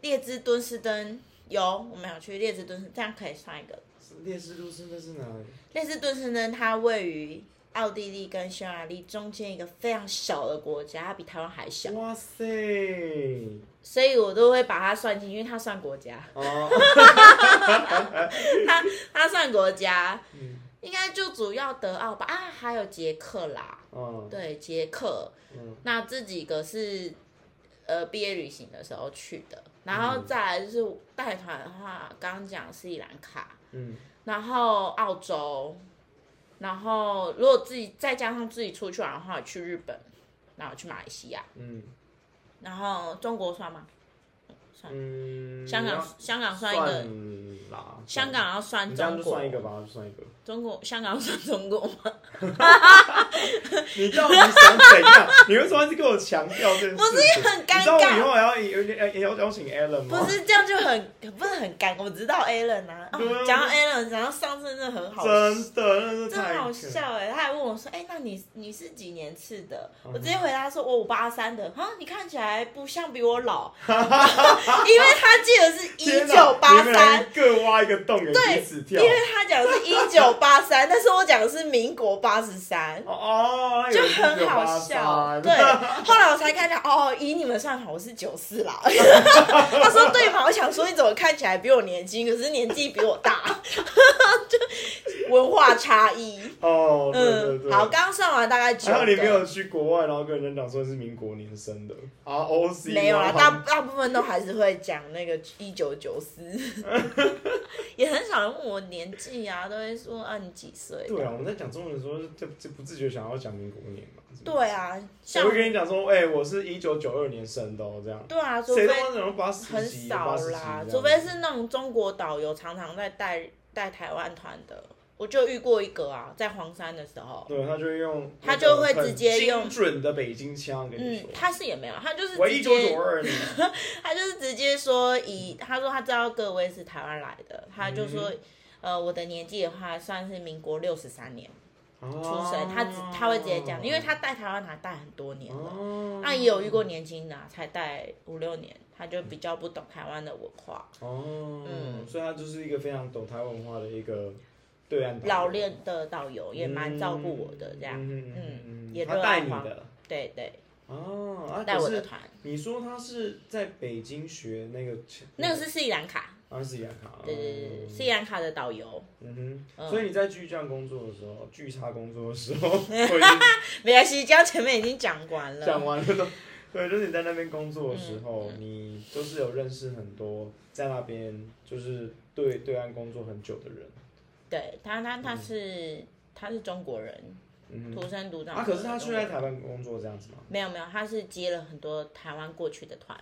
[SPEAKER 2] 列支敦士登有，我们要去列支敦士，这样可以算一个。
[SPEAKER 1] 列支敦士登是哪里？
[SPEAKER 2] 列支敦士登它位于奥地利跟匈牙利中间一个非常小的国家，它比台湾还小。
[SPEAKER 1] 哇塞！
[SPEAKER 2] 所以我都会把它算进，因为它算国家。哦。它它算国家，嗯、应该就主要德奥吧？啊，还有捷克啦。哦。对，捷克。嗯。那这几个是呃毕业旅行的时候去的，然后再来就是带团的话，刚刚讲斯里兰卡。嗯。然后澳洲。然后，如果自己再加上自己出去玩的话，去日本，然后去马来西亚，嗯，然后中国算吗？算，嗯，香港香港算一个，香港要算中国，
[SPEAKER 1] 算一个吧，算一个。
[SPEAKER 2] 中国香港算中国吗？
[SPEAKER 1] 你到底想怎样？你为什么一直跟我强调这件事？
[SPEAKER 2] 不是也很尴尬？你知道我
[SPEAKER 1] 以后还要有点要邀请 Alan 吗？
[SPEAKER 2] 不是这样就很不是很尴尬？我知道 Alan 啊，讲到 Alan，讲到上次真的很好，
[SPEAKER 1] 真的
[SPEAKER 2] 真的好笑哎！他还问我说：“哎，那你你是几年次的？”我直接回答说：“我五八三的。”哈，你看起来不像比我老，因为他记得是一九八三，
[SPEAKER 1] 各挖一个洞给彼此跳。
[SPEAKER 2] 因为他讲的是一九八三，但是我讲的是民国八十三。哦，就很好笑。对，后来我才看到，哦，以你们算好，我是九四啦。他说对嘛？我想说你怎么看起来比我年轻，可是年纪比我大，就文化差异。
[SPEAKER 1] 哦，嗯，
[SPEAKER 2] 好，刚算完大概九。
[SPEAKER 1] 然后你没有去国外，然后跟人讲说是民国年生的，R O C。
[SPEAKER 2] 没有啦，大大部分都还是会讲那个一九九四，也很少人问我年纪啊，都会说啊你几岁？
[SPEAKER 1] 对啊，我们在讲中文的时候就就不自觉想要讲民国年嘛。
[SPEAKER 2] 对啊，
[SPEAKER 1] 我会跟你讲说，哎、欸，我是一九九二年生的哦，这样。
[SPEAKER 2] 对啊，除非
[SPEAKER 1] 很
[SPEAKER 2] 少啦，除非是那种中国导游常常在带带台湾团的，我就遇过一个啊，在黄山的时候。
[SPEAKER 1] 对，他就用
[SPEAKER 2] 他就会直接用
[SPEAKER 1] 精准的北京腔跟你说。
[SPEAKER 2] 嗯，他是也没有，他就是
[SPEAKER 1] 我一九九二年，
[SPEAKER 2] 他就是直接说以他说他知道各位是台湾来的，他就说、嗯、呃我的年纪的话算是民国六十三年。出生，他只他会直接讲，因为他带台湾台带很多年了，那也有遇过年轻的才带五六年，他就比较不懂台湾的文化。
[SPEAKER 1] 哦，嗯，所以他就是一个非常懂台湾文化的一个对岸
[SPEAKER 2] 老练的导游，也蛮照顾我的这样，嗯，也带你的，对对。哦，带我的团。
[SPEAKER 1] 你说他是在北京学那个？
[SPEAKER 2] 那个是斯里兰卡。
[SPEAKER 1] 啊，斯里兰卡。
[SPEAKER 2] 对对对，斯里兰卡的导游。
[SPEAKER 1] 嗯哼。所以你在巨匠工作的时候，巨差工作的时候，
[SPEAKER 2] 没关系，刚前面已经讲完了。
[SPEAKER 1] 讲完了都，对，就是你在那边工作的时候，你都是有认识很多在那边就是对对岸工作很久的人。
[SPEAKER 2] 对他，他他是他是中国人，土生土长。
[SPEAKER 1] 啊，可是他去在台湾工作这样子吗？
[SPEAKER 2] 没有没有，他是接了很多台湾过去的团。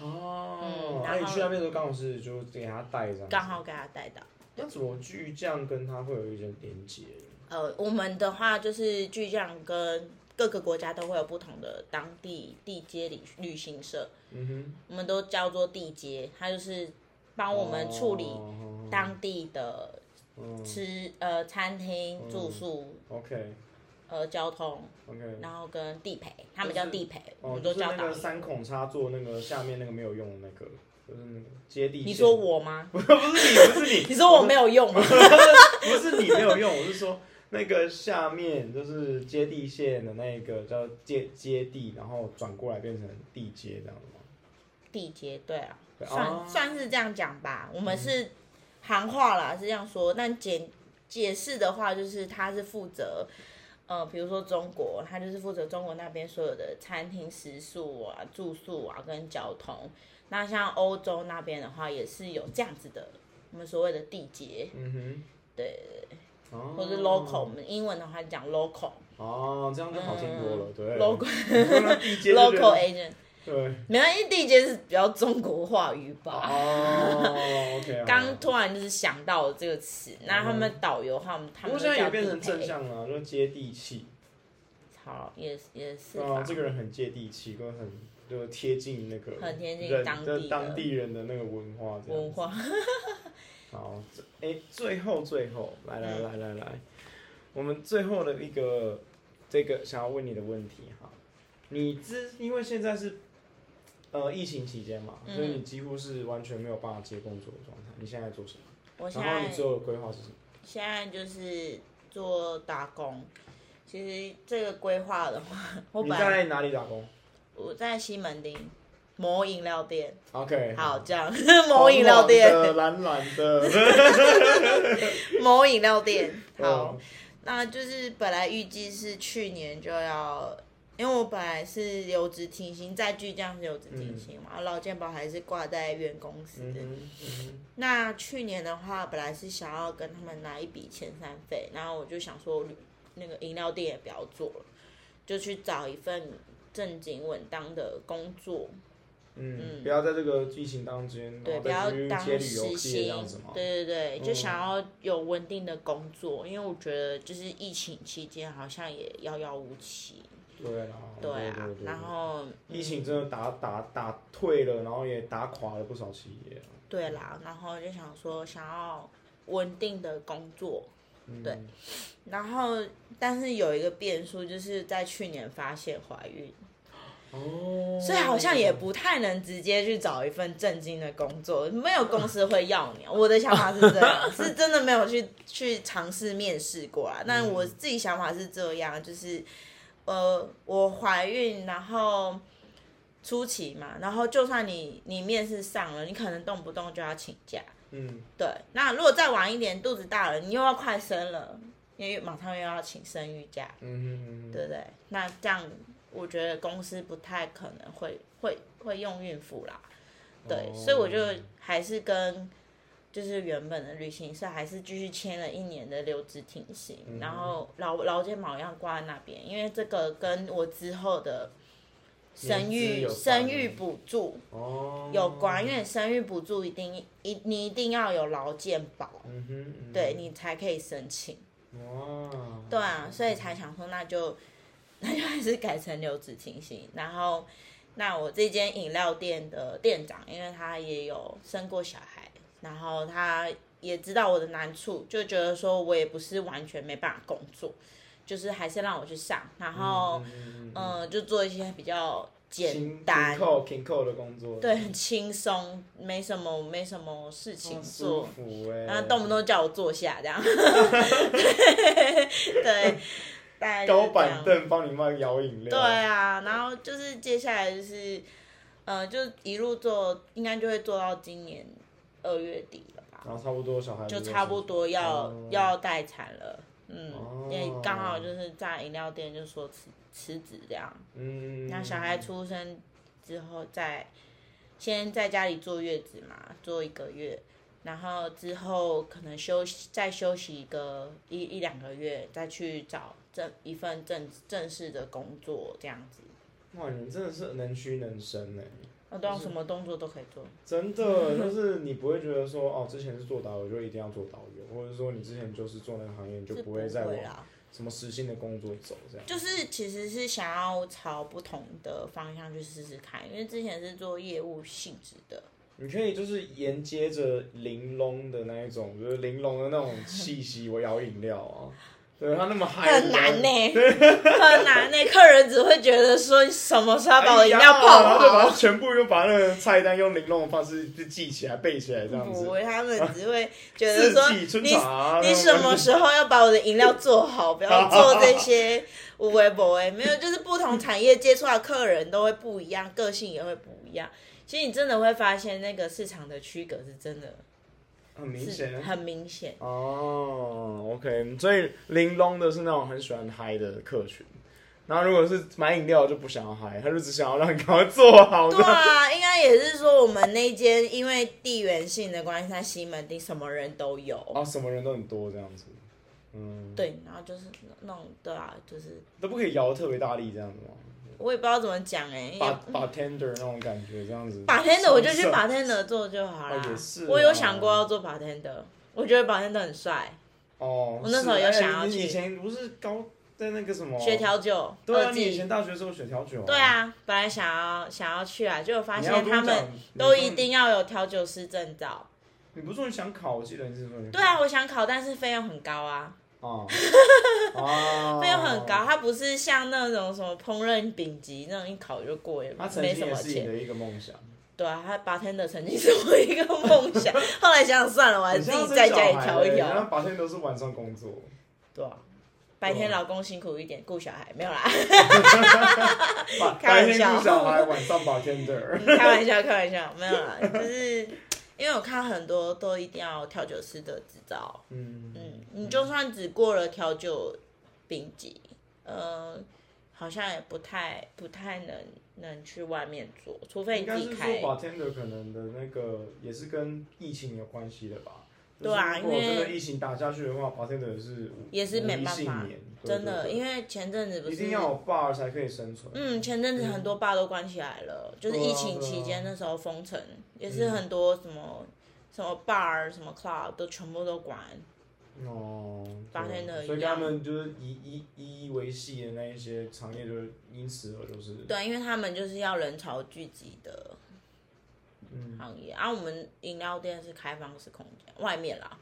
[SPEAKER 1] 哦，然后你去那边的时候刚好是就给他带这样，
[SPEAKER 2] 刚好给他带到。
[SPEAKER 1] 那怎么巨匠跟他会有一些连接？
[SPEAKER 2] 呃，我们的话就是巨匠跟各个国家都会有不同的当地地接旅旅行社，嗯哼，我们都叫做地接，他就是帮我们处理当地的吃呃餐厅住宿，OK。呃，交通，OK，然后跟地陪，他们叫地陪，我们都叫
[SPEAKER 1] 那个三孔插座那个下面那个没有用的那个，就是那个接地。
[SPEAKER 2] 你说我吗？
[SPEAKER 1] 不是你，不是你。
[SPEAKER 2] 你说我没有用吗？
[SPEAKER 1] 不是你没有用，我是说那个下面就是接地线的那个叫接接地，然后转过来变成地接这样的吗？
[SPEAKER 2] 地接，对啊，算算是这样讲吧。我们是行话啦，是这样说，但解解释的话就是他是负责。呃，比如说中国，他就是负责中国那边所有的餐厅、食宿啊、住宿啊跟交通。那像欧洲那边的话，也是有这样子的，我们所谓的地接。嗯哼。对。哦。或者 local，我们英文的话讲 local。
[SPEAKER 1] 哦，这样就好听多了，嗯、对。
[SPEAKER 2] local。local agent。对，没关系，地接是比较中国话语吧。哦，OK。刚突然就是想到了这个词，那他们导游他们，他们
[SPEAKER 1] 现在也变成正向了，就接地气。
[SPEAKER 2] 好，也也是。
[SPEAKER 1] 啊，这个人很接地气，跟很就贴近那个
[SPEAKER 2] 很贴近当地
[SPEAKER 1] 当地人的那个文化。
[SPEAKER 2] 文化。
[SPEAKER 1] 好，哎，最后最后，来来来来来，我们最后的一个这个想要问你的问题哈，你知因为现在是。呃，疫情期间嘛，所以你几乎是完全没有办法接工作的状态。你现在做什么？
[SPEAKER 2] 我现在，
[SPEAKER 1] 然后你最后的规划是什么？
[SPEAKER 2] 现在就是做打工，其实这个规划的话，我本来
[SPEAKER 1] 你在哪里打工？
[SPEAKER 2] 我在西门町某饮料店。
[SPEAKER 1] OK，
[SPEAKER 2] 好，这样 某饮料店，
[SPEAKER 1] 蓝蓝的
[SPEAKER 2] 某饮料店。好，
[SPEAKER 1] 哦、
[SPEAKER 2] 那就是本来预计是去年就要，因为我本来是留职停薪，在巨匠是留职停薪嘛，劳、嗯、健保还是挂在原公司的。嗯嗯、那去年的话，本来是想要跟他们拿一笔遣散费，然后我就想说。那个饮料店也不要做了，就去找一份正经稳当的工作。
[SPEAKER 1] 嗯，嗯不要在这个疫情当中，
[SPEAKER 2] 对，不要当实习。对对对，就想要有稳定的工作，嗯、因为我觉得就是疫情期间好像也遥遥无期。
[SPEAKER 1] 对啊，
[SPEAKER 2] 对啊，然后
[SPEAKER 1] 疫情真的打打打退了，然后也打垮了不少企业。
[SPEAKER 2] 对啦，然后就想说想要稳定的工作。对，然后但是有一个变数，就是在去年发现怀孕，哦，所以好像也不太能直接去找一份正经的工作，没有公司会要你。我的想法是这样，是真的没有去去尝试面试过啊。但我自己想法是这样，就是呃，我怀孕，然后初期嘛，然后就算你你面试上了，你可能动不动就要请假。嗯，对。那如果再晚一点，肚子大了，你又要快生了，因为马上又要请生育假，嗯对不对？那这样，我觉得公司不太可能会会会用孕妇啦，对。哦、所以我就还是跟就是原本的旅行社还是继续签了一年的留职停薪，嗯、然后劳劳健保一样挂在那边，因为这个跟我之后的。生育生育补助有关，因为生育补助一定一你一定要有劳健保，嗯嗯、对你才可以申请。哇对啊，所以才想说那就 那就还是改成留职停薪。然后那我这间饮料店的店长，因为他也有生过小孩，然后他也知道我的难处，就觉得说我也不是完全没办法工作。就是还是让我去上，然后嗯，就做一些比较简单、
[SPEAKER 1] 平扣的工作，
[SPEAKER 2] 对，很轻松，没什么没什么事情做，
[SPEAKER 1] 服欸、
[SPEAKER 2] 然后动不动叫我坐下这样，对，对，
[SPEAKER 1] 高板凳帮你卖摇饮料，
[SPEAKER 2] 对啊，然后就是接下来就是，呃，就一路做，应该就会做到今年二月底了吧，
[SPEAKER 1] 然后差不多小孩
[SPEAKER 2] 就差不多要、嗯、要待产了。嗯，因为刚好就是在饮料店就说辞辞职这样，嗯，那小孩出生之后再先在家里坐月子嘛，坐一个月，然后之后可能休息再休息一个一一两个月，再去找正一份正正式的工作这样子。
[SPEAKER 1] 哇，你真的是能屈能伸呢。
[SPEAKER 2] 那当什么动作都可以做，
[SPEAKER 1] 真的 就是你不会觉得说哦，之前是做导游就一定要做导游，或者说你之前就是做那个行业，你就不会再往什么实心的工作走这样。
[SPEAKER 2] 就是其实是想要朝不同的方向去试试看，因为之前是做业务性质的。
[SPEAKER 1] 你可以就是沿接着玲珑的那一种，就是玲珑的那种气息，我摇饮料啊。对他那么嗨，
[SPEAKER 2] 很难呢，很难呢。客人只会觉得说，你什么时候把我饮料泡好，
[SPEAKER 1] 然后就把它全部又把那个菜单用玲珑的方式就记起来、背起来这样子。
[SPEAKER 2] 不会，他们只会 觉得说，你你什么时候要把我的饮料做好，不要做这些无微不微。没有，就是不同产业接触的客人都会不一样，个性也会不一样。其实你真的会发现，那个市场的区隔是真的。
[SPEAKER 1] 很明显，
[SPEAKER 2] 很明显
[SPEAKER 1] 哦。Oh, OK，所以玲珑的是那种很喜欢嗨的客群，然后如果是买饮料就不想要嗨，他就只想要让你赶快做好。
[SPEAKER 2] 对啊，应该也是说我们那间因为地缘性的关系，在西门町什么人都有。
[SPEAKER 1] 哦，什么人都很多这样子。嗯，
[SPEAKER 2] 对，然后就是那种对啊，就是
[SPEAKER 1] 都不可以摇特别大力这样子吗？
[SPEAKER 2] 我也不知道怎么讲哎、欸，
[SPEAKER 1] 把 bartender 那种感觉这样子
[SPEAKER 2] ，bartender 我就去 bartender 做就好了。
[SPEAKER 1] 哦、也是，
[SPEAKER 2] 我有想过要做 bartender，我觉得 bartender 很帅。
[SPEAKER 1] 哦，
[SPEAKER 2] 我那时候有想要去。
[SPEAKER 1] 你以前不是高在那个什么？
[SPEAKER 2] 学调酒。
[SPEAKER 1] 对啊，你以前大学的时候学调酒。
[SPEAKER 2] 对啊，本来想要想要去啊，结果发现他们都一定要有调酒师证照。
[SPEAKER 1] 你不是说你想考？我记得你是说你。
[SPEAKER 2] 对啊，我想考，但是费用很高啊。哦，费用很高，它不是像那种什么烹饪丙级那种一考就过，也没什么钱。
[SPEAKER 1] 的一个梦想。
[SPEAKER 2] 对啊，他 bartender 曾经是我一个梦想，后来想想算了，我还是自己在家里调一调。
[SPEAKER 1] 然后 bartender 都是晚上工作。
[SPEAKER 2] 对啊，白天老公辛苦一点，顾小孩没有啦。
[SPEAKER 1] 开玩笑，顾小孩，晚上 bartender。
[SPEAKER 2] 开玩笑，开玩笑，没有啦，就是因为我看很多都一定要调酒师的执照。嗯嗯，你就算只过了调酒丙级，呃，好像也不太不太能能去外面做，除非你自己开。
[SPEAKER 1] 说 bartender 可能的那个也是跟疫情有关系的吧。
[SPEAKER 2] 对啊，因
[SPEAKER 1] 为疫情打下去的话，bartender 是
[SPEAKER 2] 也是没办法，真的，因为前阵子不是
[SPEAKER 1] 一定要有 bar 才可以生存。
[SPEAKER 2] 嗯，前阵子很多 bar 都关起来了，就是疫情期间那时候封城，也是很多什么什么 bar、什么 club 都全部都关。
[SPEAKER 1] 哦
[SPEAKER 2] ，bartender，
[SPEAKER 1] 所以他们就是以以以以为系的那一些行业，就是因此而就是
[SPEAKER 2] 对，因为他们就是要人潮聚集的。行业，啊，我们饮料店是开放式空间，外面啦，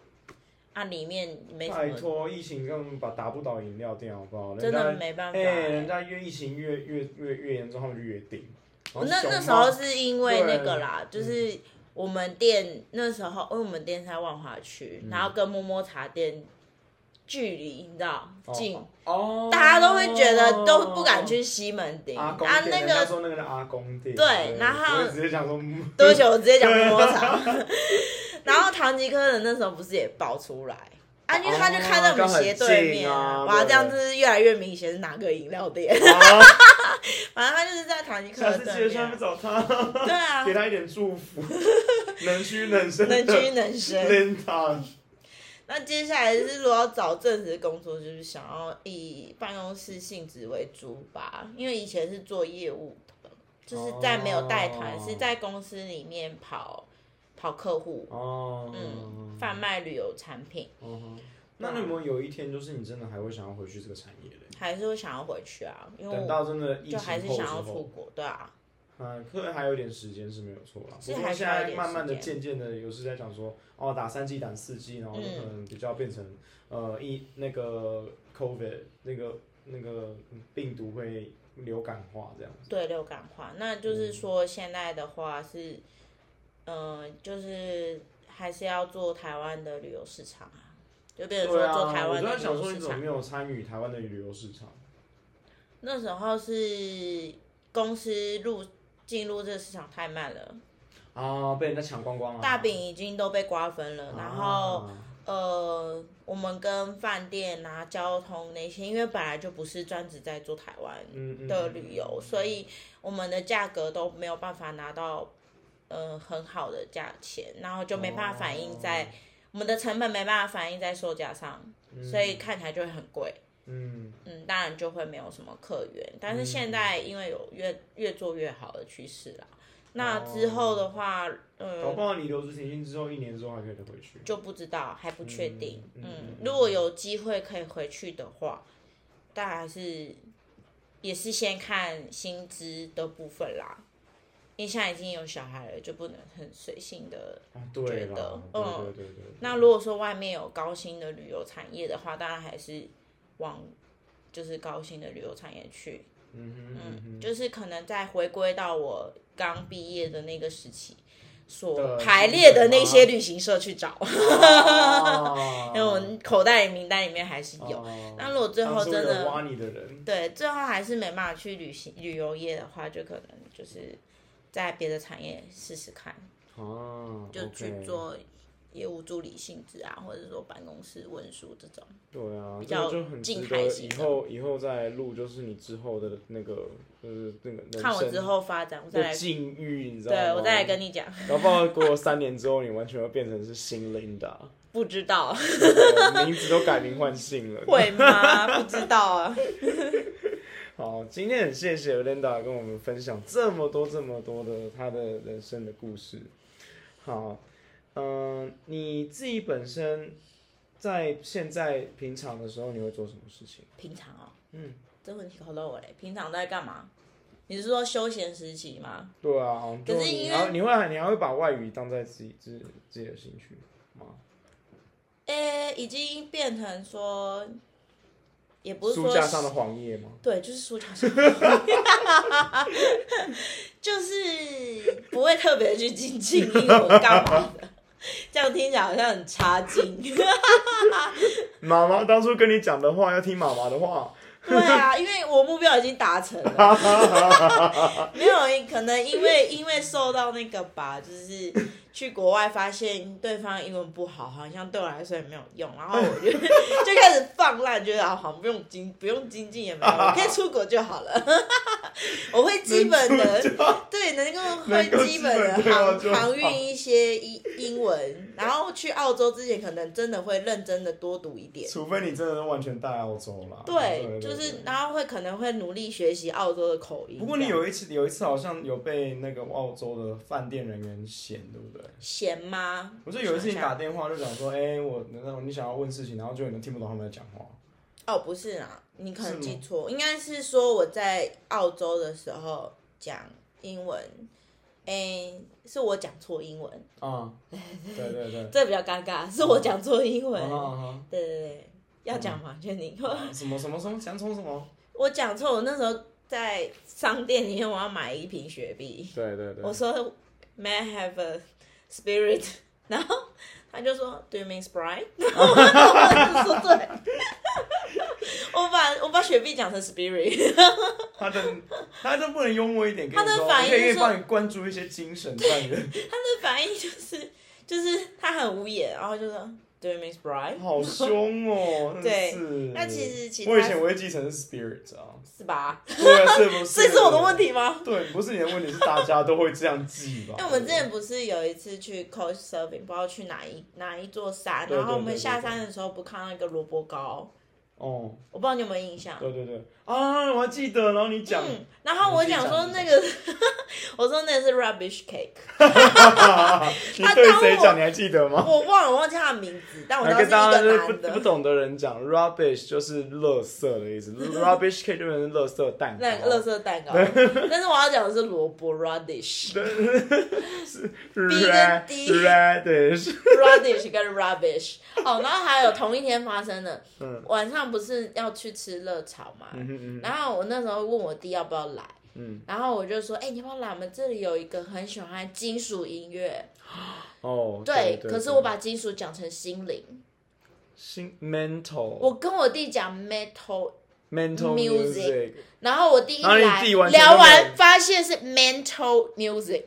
[SPEAKER 2] 啊，里面没什么。拜
[SPEAKER 1] 托，疫情根本把打不倒饮料店，好不好？
[SPEAKER 2] 真的没办法。哎、
[SPEAKER 1] 欸，人家越疫情越越越越严重，他们就越顶。
[SPEAKER 2] 那那时候是因为那个啦，就是我们店那时候，因为我们店是在万华区，然后跟摸摸茶店。距离你知道近哦，大家都会觉得都不敢去西门町啊。那个
[SPEAKER 1] 说那个阿公店，
[SPEAKER 2] 对，然后
[SPEAKER 1] 直接讲说，
[SPEAKER 2] 对不起，我直接讲摸摸茶。然后唐吉诃德那时候不是也爆出来啊？因为他就看在我们斜对面，哇，这样子越来越明显是哪个饮料店。反正他就是在唐吉诃德对面
[SPEAKER 1] 找他，
[SPEAKER 2] 对啊，
[SPEAKER 1] 给他一点祝福，能屈能伸，
[SPEAKER 2] 能屈能伸。那接下来是如果要找正职工作，就是想要以办公室性质为主吧，因为以前是做业务的，就是在没有带团，是在公司里面跑跑客户，嗯，贩卖旅游产品。
[SPEAKER 1] 那你有没有有一天，就是你真的还会想要回去这个产业的？
[SPEAKER 2] 还是会想要回去啊？因为
[SPEAKER 1] 等到真的
[SPEAKER 2] 就还是想要出国，对啊。
[SPEAKER 1] 嗯，可能还有点时间是没有错啦。不过现在慢慢的、渐渐的，有时在讲说，哦，打三剂、打四剂，然后就可能比较变成，嗯、呃，一那个 COVID 那个那个病毒会流感化这样子。
[SPEAKER 2] 对，流感化，那就是说现在的话是，嗯、呃，就是还是要做台湾的旅游市场啊，就变成说做台湾的旅游市场。我在想说，你怎么
[SPEAKER 1] 没有参与台湾的旅游市场？
[SPEAKER 2] 那时候是公司入。进入这个市场太慢了，
[SPEAKER 1] 啊，被人家抢光光了。
[SPEAKER 2] 大饼已经都被瓜分了，然后呃，我们跟饭店啊、交通那些，因为本来就不是专职在做台湾的旅游，所以我们的价格都没有办法拿到呃很好的价钱，然后就没办法反映在我们的成本没办法反映在售价上，所以看起来就会很贵。嗯。嗯，当然就会没有什么客源，但是现在因为有越越做越好的趋势啦，那之后的话，嗯，
[SPEAKER 1] 搞不好你留职停薪之后一年之后还可以回去，
[SPEAKER 2] 就不知道还不确定。嗯，如果有机会可以回去的话，但还是也是先看薪资的部分啦，因为现在已经有小孩了，就不能很随性的觉得，嗯对对，那如果说外面有高薪的旅游产业的话，当然还是。往就是高薪的旅游产业去，嗯嗯，嗯，就是可能再回归到我刚毕业的那个时期所排列的那些旅行社去找，因为我口袋里名单里面还是有。那如果最后真的
[SPEAKER 1] 挖你的人，
[SPEAKER 2] 对，最后还是没办法去旅行旅游业的话，就可能就是在别的产业试试看，哦，就去做。业务助理性质啊，或者说办公室文书这种，
[SPEAKER 1] 对啊，比较就很值得以后以后再录，就是你之后的那个，就是那个
[SPEAKER 2] 看我之后发展，我再来
[SPEAKER 1] 境遇，你知道吗？
[SPEAKER 2] 对，我再来跟你讲。
[SPEAKER 1] 然后不知道过了三年之后，你完全会变成是新 Linda，
[SPEAKER 2] 不知道，
[SPEAKER 1] 名字都改名换姓了，
[SPEAKER 2] 会吗？不知道啊。
[SPEAKER 1] 好，今天很谢谢 Linda 跟我们分享这么多这么多的她的人生的故事，好。嗯、呃，你自己本身在现在平常的时候，你会做什么事情？
[SPEAKER 2] 平常哦，嗯，这问题考到我嘞。平常在干嘛？你是说休闲时期吗？
[SPEAKER 1] 对啊，可是你还你会你还会把外语当在自己自自己的兴趣吗？
[SPEAKER 2] 诶、欸，已经变成说，也不是说
[SPEAKER 1] 书架上的黄页吗？
[SPEAKER 2] 对，就是书架上的黄页，就是不会特别去精进英文干嘛的。这样听起来好像很差劲。
[SPEAKER 1] 妈妈当初跟你讲的话，要听妈妈的话。
[SPEAKER 2] 对啊，因为我目标已经达成了。没有，可能因为因为受到那个吧，就是。去国外发现对方英文不好，好像对我来说也没有用，然后 我就就开始放烂，觉得啊，好像不用精不用精进也没有，我可以出国就好了。我会基本的，对，能够会基本的航航运一些英英文，然后去澳洲之前可能真的会认真的多读一点。
[SPEAKER 1] 除非你真的完全带澳洲
[SPEAKER 2] 啦。对就是然后会可能会努力学习澳洲的口音。
[SPEAKER 1] 不过你有一次有一次好像有被那个澳洲的饭店人员嫌，对不对？
[SPEAKER 2] 闲吗？
[SPEAKER 1] 我就有一次你打电话就讲说，哎、欸，我那种你想要问事情，然后就你能听不懂他们在讲话。
[SPEAKER 2] 哦，不是啊，你可能记错，应该是说我在澳洲的时候讲英文，哎、欸，是我讲错英文。啊、嗯，对对对，这比较尴尬，是我讲错英文。嗯、对对对，要讲吗？确定、
[SPEAKER 1] 嗯？什么什么什么讲错什么？
[SPEAKER 2] 我讲错，我那时候在商店里面，我要买一瓶雪碧。
[SPEAKER 1] 对对对，
[SPEAKER 2] 我说 May I have a Spirit，然后他就说，Do you mean Sprite？然后我就说对，我把我把雪碧讲成 Spirit。
[SPEAKER 1] 他的他都不能幽默一点，
[SPEAKER 2] 他的反应
[SPEAKER 1] 可以帮你灌注一些精神。
[SPEAKER 2] 他的反应就是就是他很无言，然后就说。对，Miss Bright，
[SPEAKER 1] 好凶哦！
[SPEAKER 2] 对，那其实其实
[SPEAKER 1] 我以前我会记成是 Spirit 啊，
[SPEAKER 2] 是吧？
[SPEAKER 1] 对，是不是？
[SPEAKER 2] 这是我的问题吗？
[SPEAKER 1] 对，不是你的问题，是大家都会这样记吧？
[SPEAKER 2] 因为我们之前不是有一次去 Coast Surfing，不知道去哪一哪一座山，然后我们下山的时候不看到一个萝卜糕。哦，我不知道你有没有印象？
[SPEAKER 1] 对对对，啊，我还记得，然后你讲，
[SPEAKER 2] 然后我讲说那个，我说那个是 rubbish cake。
[SPEAKER 1] 你对谁讲？你还记得吗？
[SPEAKER 2] 我忘了，我忘记他的名字，但我知道是一个男的。
[SPEAKER 1] 不懂的人讲，rubbish 就是垃圾的意思，rubbish cake 就是垃圾蛋糕。
[SPEAKER 2] 那垃圾蛋糕，但是我要讲的是萝卜 radish。B 跟 D，radish 跟 rubbish。哦，然后还有同一天发生的，晚上。不是要去吃热炒嘛？嗯嗯、然后我那时候问我弟要不要来，嗯、然后我就说：“哎、欸，你要不要来？我们这里有一个很喜欢金属音乐。”哦，对，可是我把金属讲成心灵，
[SPEAKER 1] 心 mental。
[SPEAKER 2] 我跟我弟讲 metal
[SPEAKER 1] mental music，
[SPEAKER 2] 然后我弟一来聊完，发现是 mental music。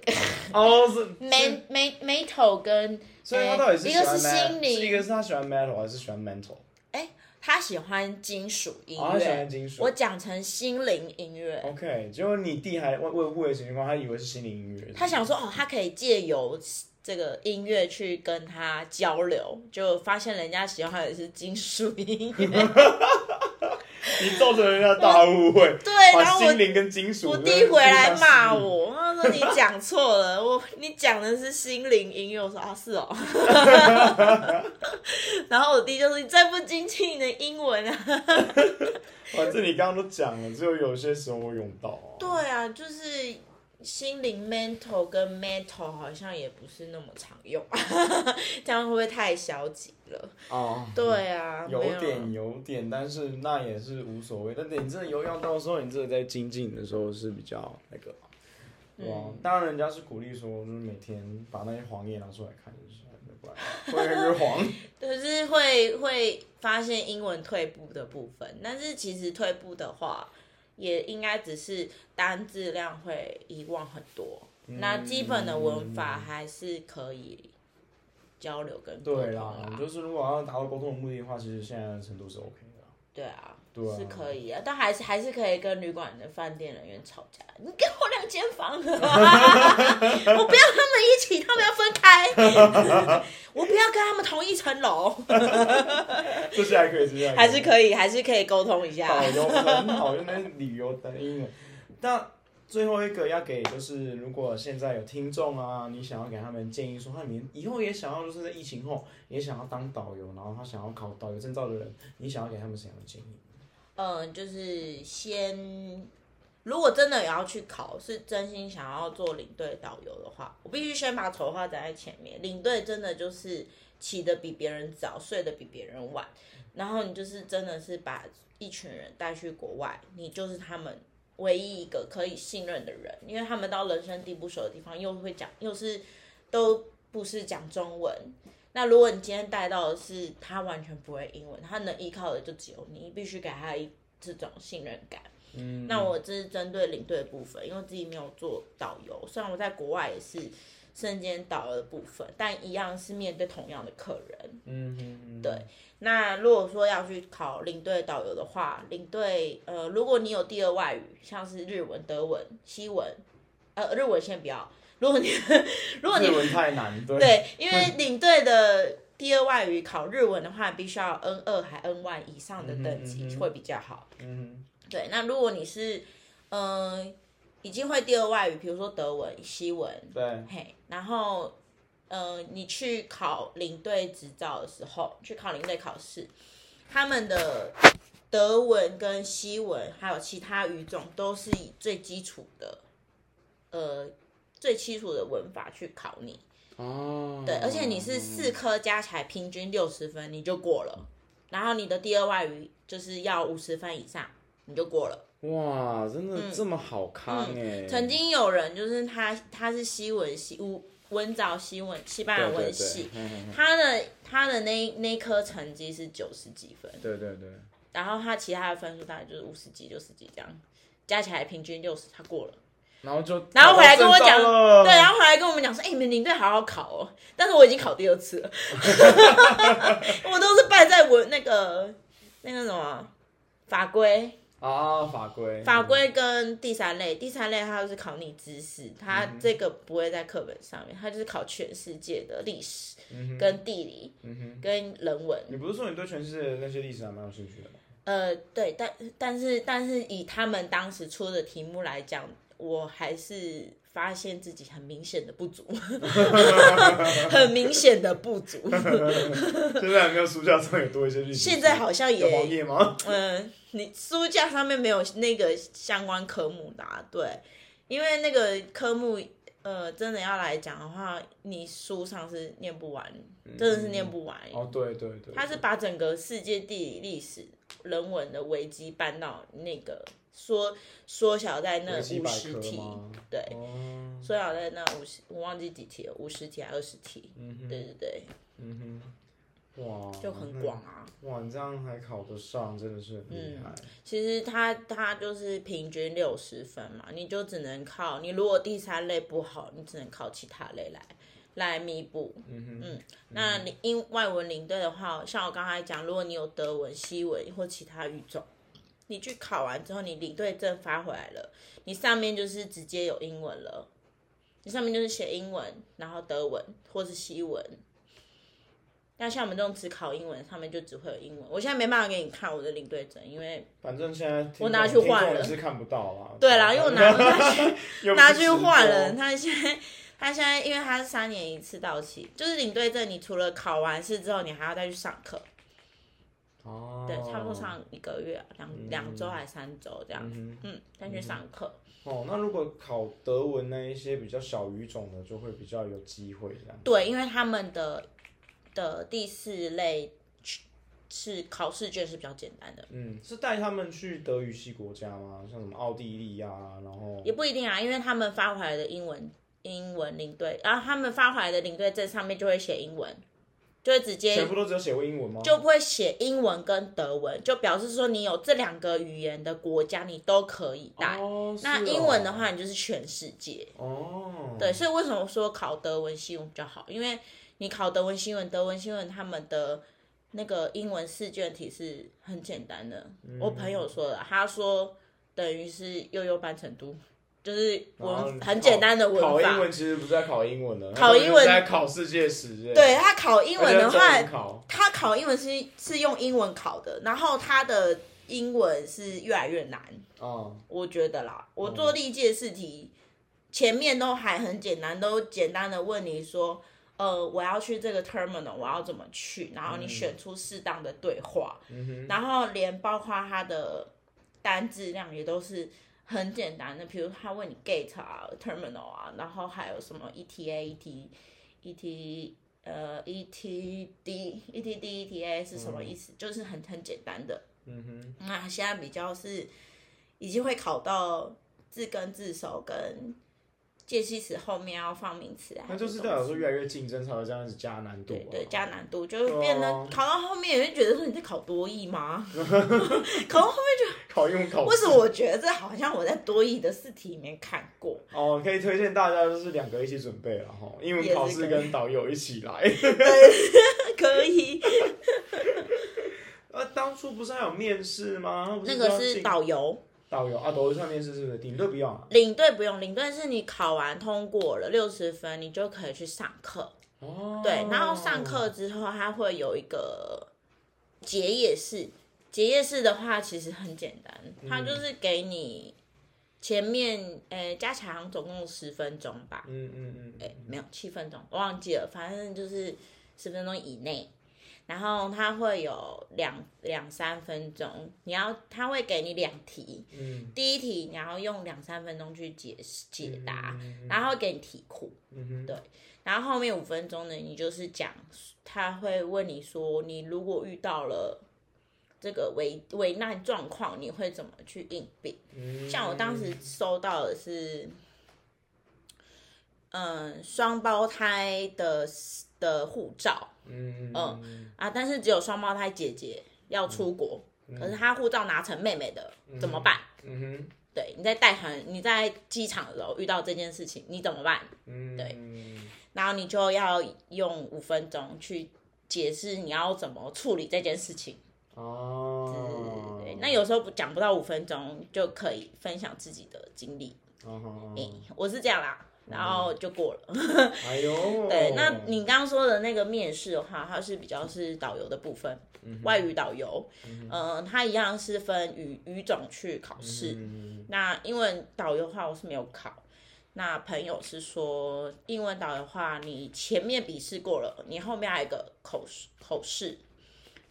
[SPEAKER 2] 哦，是 man metal 跟，
[SPEAKER 1] 所以他到底是
[SPEAKER 2] 一个是心灵，
[SPEAKER 1] 一个是他喜欢 metal 还是喜欢 mental？
[SPEAKER 2] 他喜欢金属音乐，
[SPEAKER 1] 他喜欢金属。
[SPEAKER 2] 我讲成心灵音乐。
[SPEAKER 1] OK，结果你弟还为为情况，他以为是心灵音乐。
[SPEAKER 2] 他想说哦，他可以借由这个音乐去跟他交流，就发现人家喜欢的是金属音乐。
[SPEAKER 1] 你造成人家大误会，
[SPEAKER 2] 对，然后我我弟回来骂我，他说你讲错了，我你讲的是心灵音乐，我说啊是哦，然后我弟就说你再不精进你的英文啊，
[SPEAKER 1] 反正你刚刚都讲了，只有有些时候我用到啊，
[SPEAKER 2] 对啊，就是。心灵 mental 跟 metal 好像也不是那么常用，这样会不会太消极了？哦，对啊，
[SPEAKER 1] 有点有点，但是那也是无所谓。但你真的有用到时候，你真的在精进的时候是比较那个，对吧？嗯、当然，人家是鼓励说，就是每天把那些黄页拿出来看，就是会越黄。
[SPEAKER 2] 就是会会发现英文退步的部分，但是其实退步的话。也应该只是单字量会遗忘很多，嗯、那基本的文法还是可以交流跟沟通。
[SPEAKER 1] 对啦，就是如果要达到沟通的目的的话，其实现在的程度是 OK 的。
[SPEAKER 2] 对啊。是可以啊，但还是还是可以跟旅馆的饭店人员吵架。你给我两间房，我不要他们一起，他们要分开。我不要跟他们同一层楼。
[SPEAKER 1] 这些还可以，这些
[SPEAKER 2] 还是可以，还是可以沟通一下。
[SPEAKER 1] 导游很好，用那旅游的英文。那最后一个要给就是，如果现在有听众啊，你想要给他们建议说，他们以后也想要就是在疫情后也想要当导游，然后他想要考导游证照的人，你想要给他们什么样的建议？
[SPEAKER 2] 嗯，就是先，如果真的也要去考，是真心想要做领队导游的话，我必须先把丑话讲在前面。领队真的就是起得比别人早，睡得比别人晚，然后你就是真的是把一群人带去国外，你就是他们唯一一个可以信任的人，因为他们到人生地不熟的地方，又会讲，又是都不是讲中文。那如果你今天带到的是他完全不会英文，他能依靠的就只有你，你必须给他一这种信任感。嗯，那我这是针对领队的部分，因为自己没有做导游，虽然我在国外也是身兼导游的部分，但一样是面对同样的客人。嗯嗯嗯，对。那如果说要去考领队导游的话，领队呃，如果你有第二外语，像是日文、德文、西文，呃，日文先不要。如果你如果你
[SPEAKER 1] 日文太难，对，
[SPEAKER 2] 对，因为领队的第二外语考日文的话，必须要 N 二还 N one 以上的等级会比较好。嗯，对。那如果你是嗯、呃、已经会第二外语，比如说德文、西文，
[SPEAKER 1] 对，
[SPEAKER 2] 嘿，然后呃你去考领队执照的时候，去考领队考试，他们的德文跟西文还有其他语种都是以最基础的呃。最基础的文法去考你哦，对，而且你是四科加起来平均六十分你就过了，然后你的第二外语就是要五十分以上你就过了。
[SPEAKER 1] 哇，真的这么好看哎！
[SPEAKER 2] 曾经有人就是他他是西文系文文藻西文西班牙文系，他的他的那那科成绩是九十几分，
[SPEAKER 1] 对对对，
[SPEAKER 2] 然后他其他的分数大概就是五十几六十几这样，加起来平均六十他过了。
[SPEAKER 1] 然后就，
[SPEAKER 2] 然后回来跟我讲，对，然后回来跟我们讲说，哎、欸，你们领队好好考哦。但是我已经考第二次了，我都是败在我那个那个什么法规
[SPEAKER 1] 啊，法规，
[SPEAKER 2] 法规跟第三类，第三类它就是考你知识，它这个不会在课本上面，它就是考全世界的历史跟地理跟人文。
[SPEAKER 1] 你不是说你对全世界的那些历史还蛮有兴趣的吗？
[SPEAKER 2] 呃，对，但但是但是以他们当时出的题目来讲。我还是发现自己很明显的不足，很明显的不足。
[SPEAKER 1] 现在还没有书架上有多一些历史？
[SPEAKER 2] 现在好像也？嗯，你书架上面没有那个相关科目的，对，因为那个科目，呃，真的要来讲的话，你书上是念不完，真的是念不完。
[SPEAKER 1] 哦，对对对，
[SPEAKER 2] 他是把整个世界地理、历史、人文的危机搬到那个。缩缩小在那五十题，对，缩小在那五十，我忘记几题了，五十题还二十题，对对对，
[SPEAKER 1] 嗯哼，哇，
[SPEAKER 2] 就很广啊，
[SPEAKER 1] 哇，你这样还考得上，真的是很厉害。
[SPEAKER 2] 嗯，其实他他就是平均六十分嘛，你就只能靠你，如果第三类不好，你只能靠其他类来来弥补。嗯哼，嗯，那你因外文领队的话，像我刚才讲，如果你有德文、西文或其他语种。你去考完之后，你领队证发回来了，你上面就是直接有英文了，你上面就是写英文，然后德文或是西文。那像我们这种只考英文，上面就只会有英文。我现在没办法给你看我的领队证，因为
[SPEAKER 1] 反正现在
[SPEAKER 2] 我拿去换了，
[SPEAKER 1] 是看不到啦。
[SPEAKER 2] 对啦，因为我拿拿去 拿去换了。他现在他现在因为他是三年一次到期，就是领队证，你除了考完试之后，你还要再去上课。哦，对，差不多上一个月，两两周还是三周这样，子，嗯，再去上课。
[SPEAKER 1] 哦，那如果考德文那一些比较小语种的，就会比较有机会这样。
[SPEAKER 2] 对，因为他们的的第四类是考试卷是比较简单的。
[SPEAKER 1] 嗯，是带他们去德语系国家吗？像什么奥地利啊，然后
[SPEAKER 2] 也不一定啊，因为他们发回来的英文英文领队，然后他们发回来的领队证上面就会写英文。就会直接
[SPEAKER 1] 全部都只有写过英文吗？
[SPEAKER 2] 就不会写英文跟德文，就表示说你有这两个语言的国家你都可以带。哦，那英文的话，你就是全世界。哦，对，所以为什么说考德文、西文比较好？因为你考德文、新闻，德文、新闻他们的那个英文试卷题是很简单的。嗯，我朋友说的，他说等于是悠悠班程度。就是文很简单的文法。
[SPEAKER 1] 考英文其实不是在考英文的，
[SPEAKER 2] 考英文
[SPEAKER 1] 在考世界史。
[SPEAKER 2] 对，他考英文的话，他考英文是是用英文考的，然后他的英文是越来越难。哦，我觉得啦，我做历届试题，前面都还很简单，都简单的问你说，呃，我要去这个 terminal，我要怎么去？然后你选出适当的对话，然后连包括他的单字量也都是。很简单的，比如他问你 gate 啊，terminal 啊，然后还有什么 ETA、ET、ET 呃 ETD、ETD、ETA 是什么意思？嗯、就是很很简单的。嗯哼。那现在比较是已经会考到字根字首跟介系词后面要放名词啊。
[SPEAKER 1] 那就是代表说越来越竞争，才会这样子加难度。
[SPEAKER 2] 对对，加难度就是变得考到后面，也会觉得说你在考多义吗？考到后面就
[SPEAKER 1] 考英文考。
[SPEAKER 2] 为什么我觉得这好像我在多义的试题里面看过？
[SPEAKER 1] 哦，可以推荐大家就是两个一起准备了哈，英文考试跟导游一起来。
[SPEAKER 2] 对，可以。
[SPEAKER 1] 呃，当初不是还有面试吗？
[SPEAKER 2] 那个是导游。
[SPEAKER 1] 导游啊，导游上面试是不是？领队不用啊？
[SPEAKER 2] 领队不用，领队是你考完通过了六十分，你就可以去上课。哦。对，然后上课之后，他会有一个结业式。结业式的话，其实很简单，他就是给你前面，诶、欸，加起来总共十分钟吧。嗯嗯嗯。诶、欸，没有七分钟，我忘记了，反正就是十分钟以内。然后他会有两两三分钟，你要他会给你两题，嗯，第一题你要用两三分钟去解解答，嗯、然后会给你题库，对，然后后面五分钟呢，你就是讲，他会问你说，你如果遇到了这个危危难状况，你会怎么去应变？嗯、像我当时收到的是，嗯，双胞胎的的护照。嗯嗯啊，但是只有双胞胎姐姐要出国，嗯、可是她护照拿成妹妹的，嗯、怎么办？嗯哼，对，你在带团，你在机场的时候遇到这件事情，你怎么办？嗯，对，然后你就要用五分钟去解释你要怎么处理这件事情。哦，对，那有时候讲不到五分钟就可以分享自己的经历。哦，欸，我是这样啦。然后就过了。哎呦，对，那你刚刚说的那个面试的话，它是比较是导游的部分，嗯、外语导游，嗯它一样是分语语种去考试。嗯、那英文导游的话，我是没有考。那朋友是说，英文导游的话，你前面笔试过了，你后面还有一个口试，口试，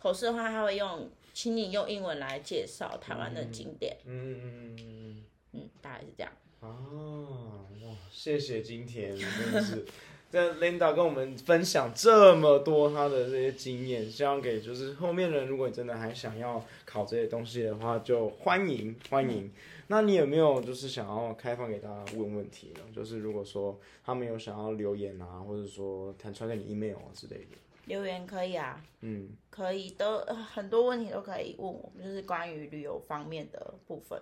[SPEAKER 2] 口试的话，他会用，请你用英文来介绍台湾的景点。嗯嗯嗯嗯，大概是这样。
[SPEAKER 1] 哦，哇，谢谢今天真的是，这 Linda 跟我们分享这么多她的这些经验，希望给就是后面人，如果你真的还想要考这些东西的话，就欢迎欢迎。嗯、那你有没有就是想要开放给大家问问题呢？就是如果说他们有想要留言啊，或者说传传给你 email 啊之类的，
[SPEAKER 2] 留言可以啊，嗯，可以，都很多问题都可以问我们，就是关于旅游方面的部分。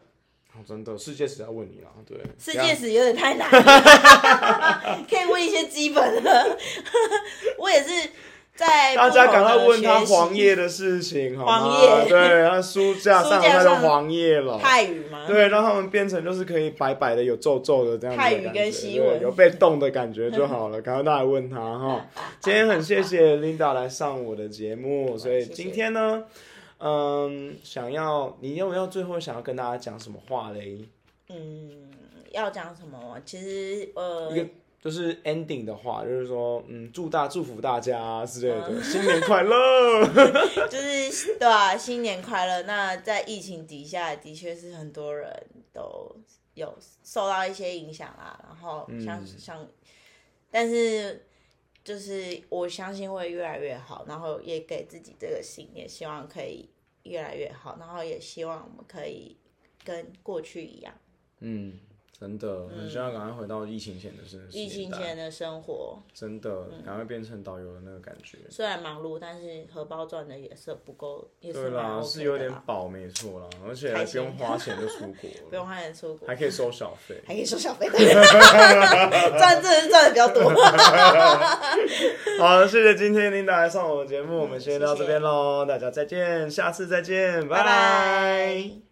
[SPEAKER 1] 真的，世界史要问你了，对。
[SPEAKER 2] 世界史有点太难了，可以问一些基本的。我也是在
[SPEAKER 1] 大家赶快问他黄页的事情，黄页对，他书架上那个黄页了。
[SPEAKER 2] 泰语吗？
[SPEAKER 1] 对，让他们变成就是可以白白的、有皱皱的这样子。
[SPEAKER 2] 泰语跟西文
[SPEAKER 1] 有被动的感觉就好了。赶快大家问他哈。今天很谢谢 Linda 来上我的节目，所以今天呢。嗯，想要你有没有最后想要跟大家讲什么话嘞？
[SPEAKER 2] 嗯，要讲什么？其实呃，
[SPEAKER 1] 一个就是 ending 的话，就是说，嗯，祝大祝福大家之类的，嗯、新年快乐。
[SPEAKER 2] 就是对啊，新年快乐。那在疫情底下，的确是很多人都有受到一些影响啊。然后像、嗯、像，但是。就是我相信会越来越好，然后也给自己这个信念，希望可以越来越好，然后也希望我们可以跟过去一样。
[SPEAKER 1] 嗯。真的很希望赶快回到疫情前的生活。
[SPEAKER 2] 疫情前的生活，
[SPEAKER 1] 真的赶快变成导游的那个感觉。
[SPEAKER 2] 虽然忙碌，但是荷包赚的也是不够，也是
[SPEAKER 1] 对啦，是有点饱，没错啦，而且还不用花钱就出国，
[SPEAKER 2] 不用花钱出国，
[SPEAKER 1] 还可以收小费，
[SPEAKER 2] 还可以收小费，赚这赚的比较多。
[SPEAKER 1] 好，谢谢今天 Linda 来上我们节目，我们先到这边喽，大家再见，下次再见，拜拜。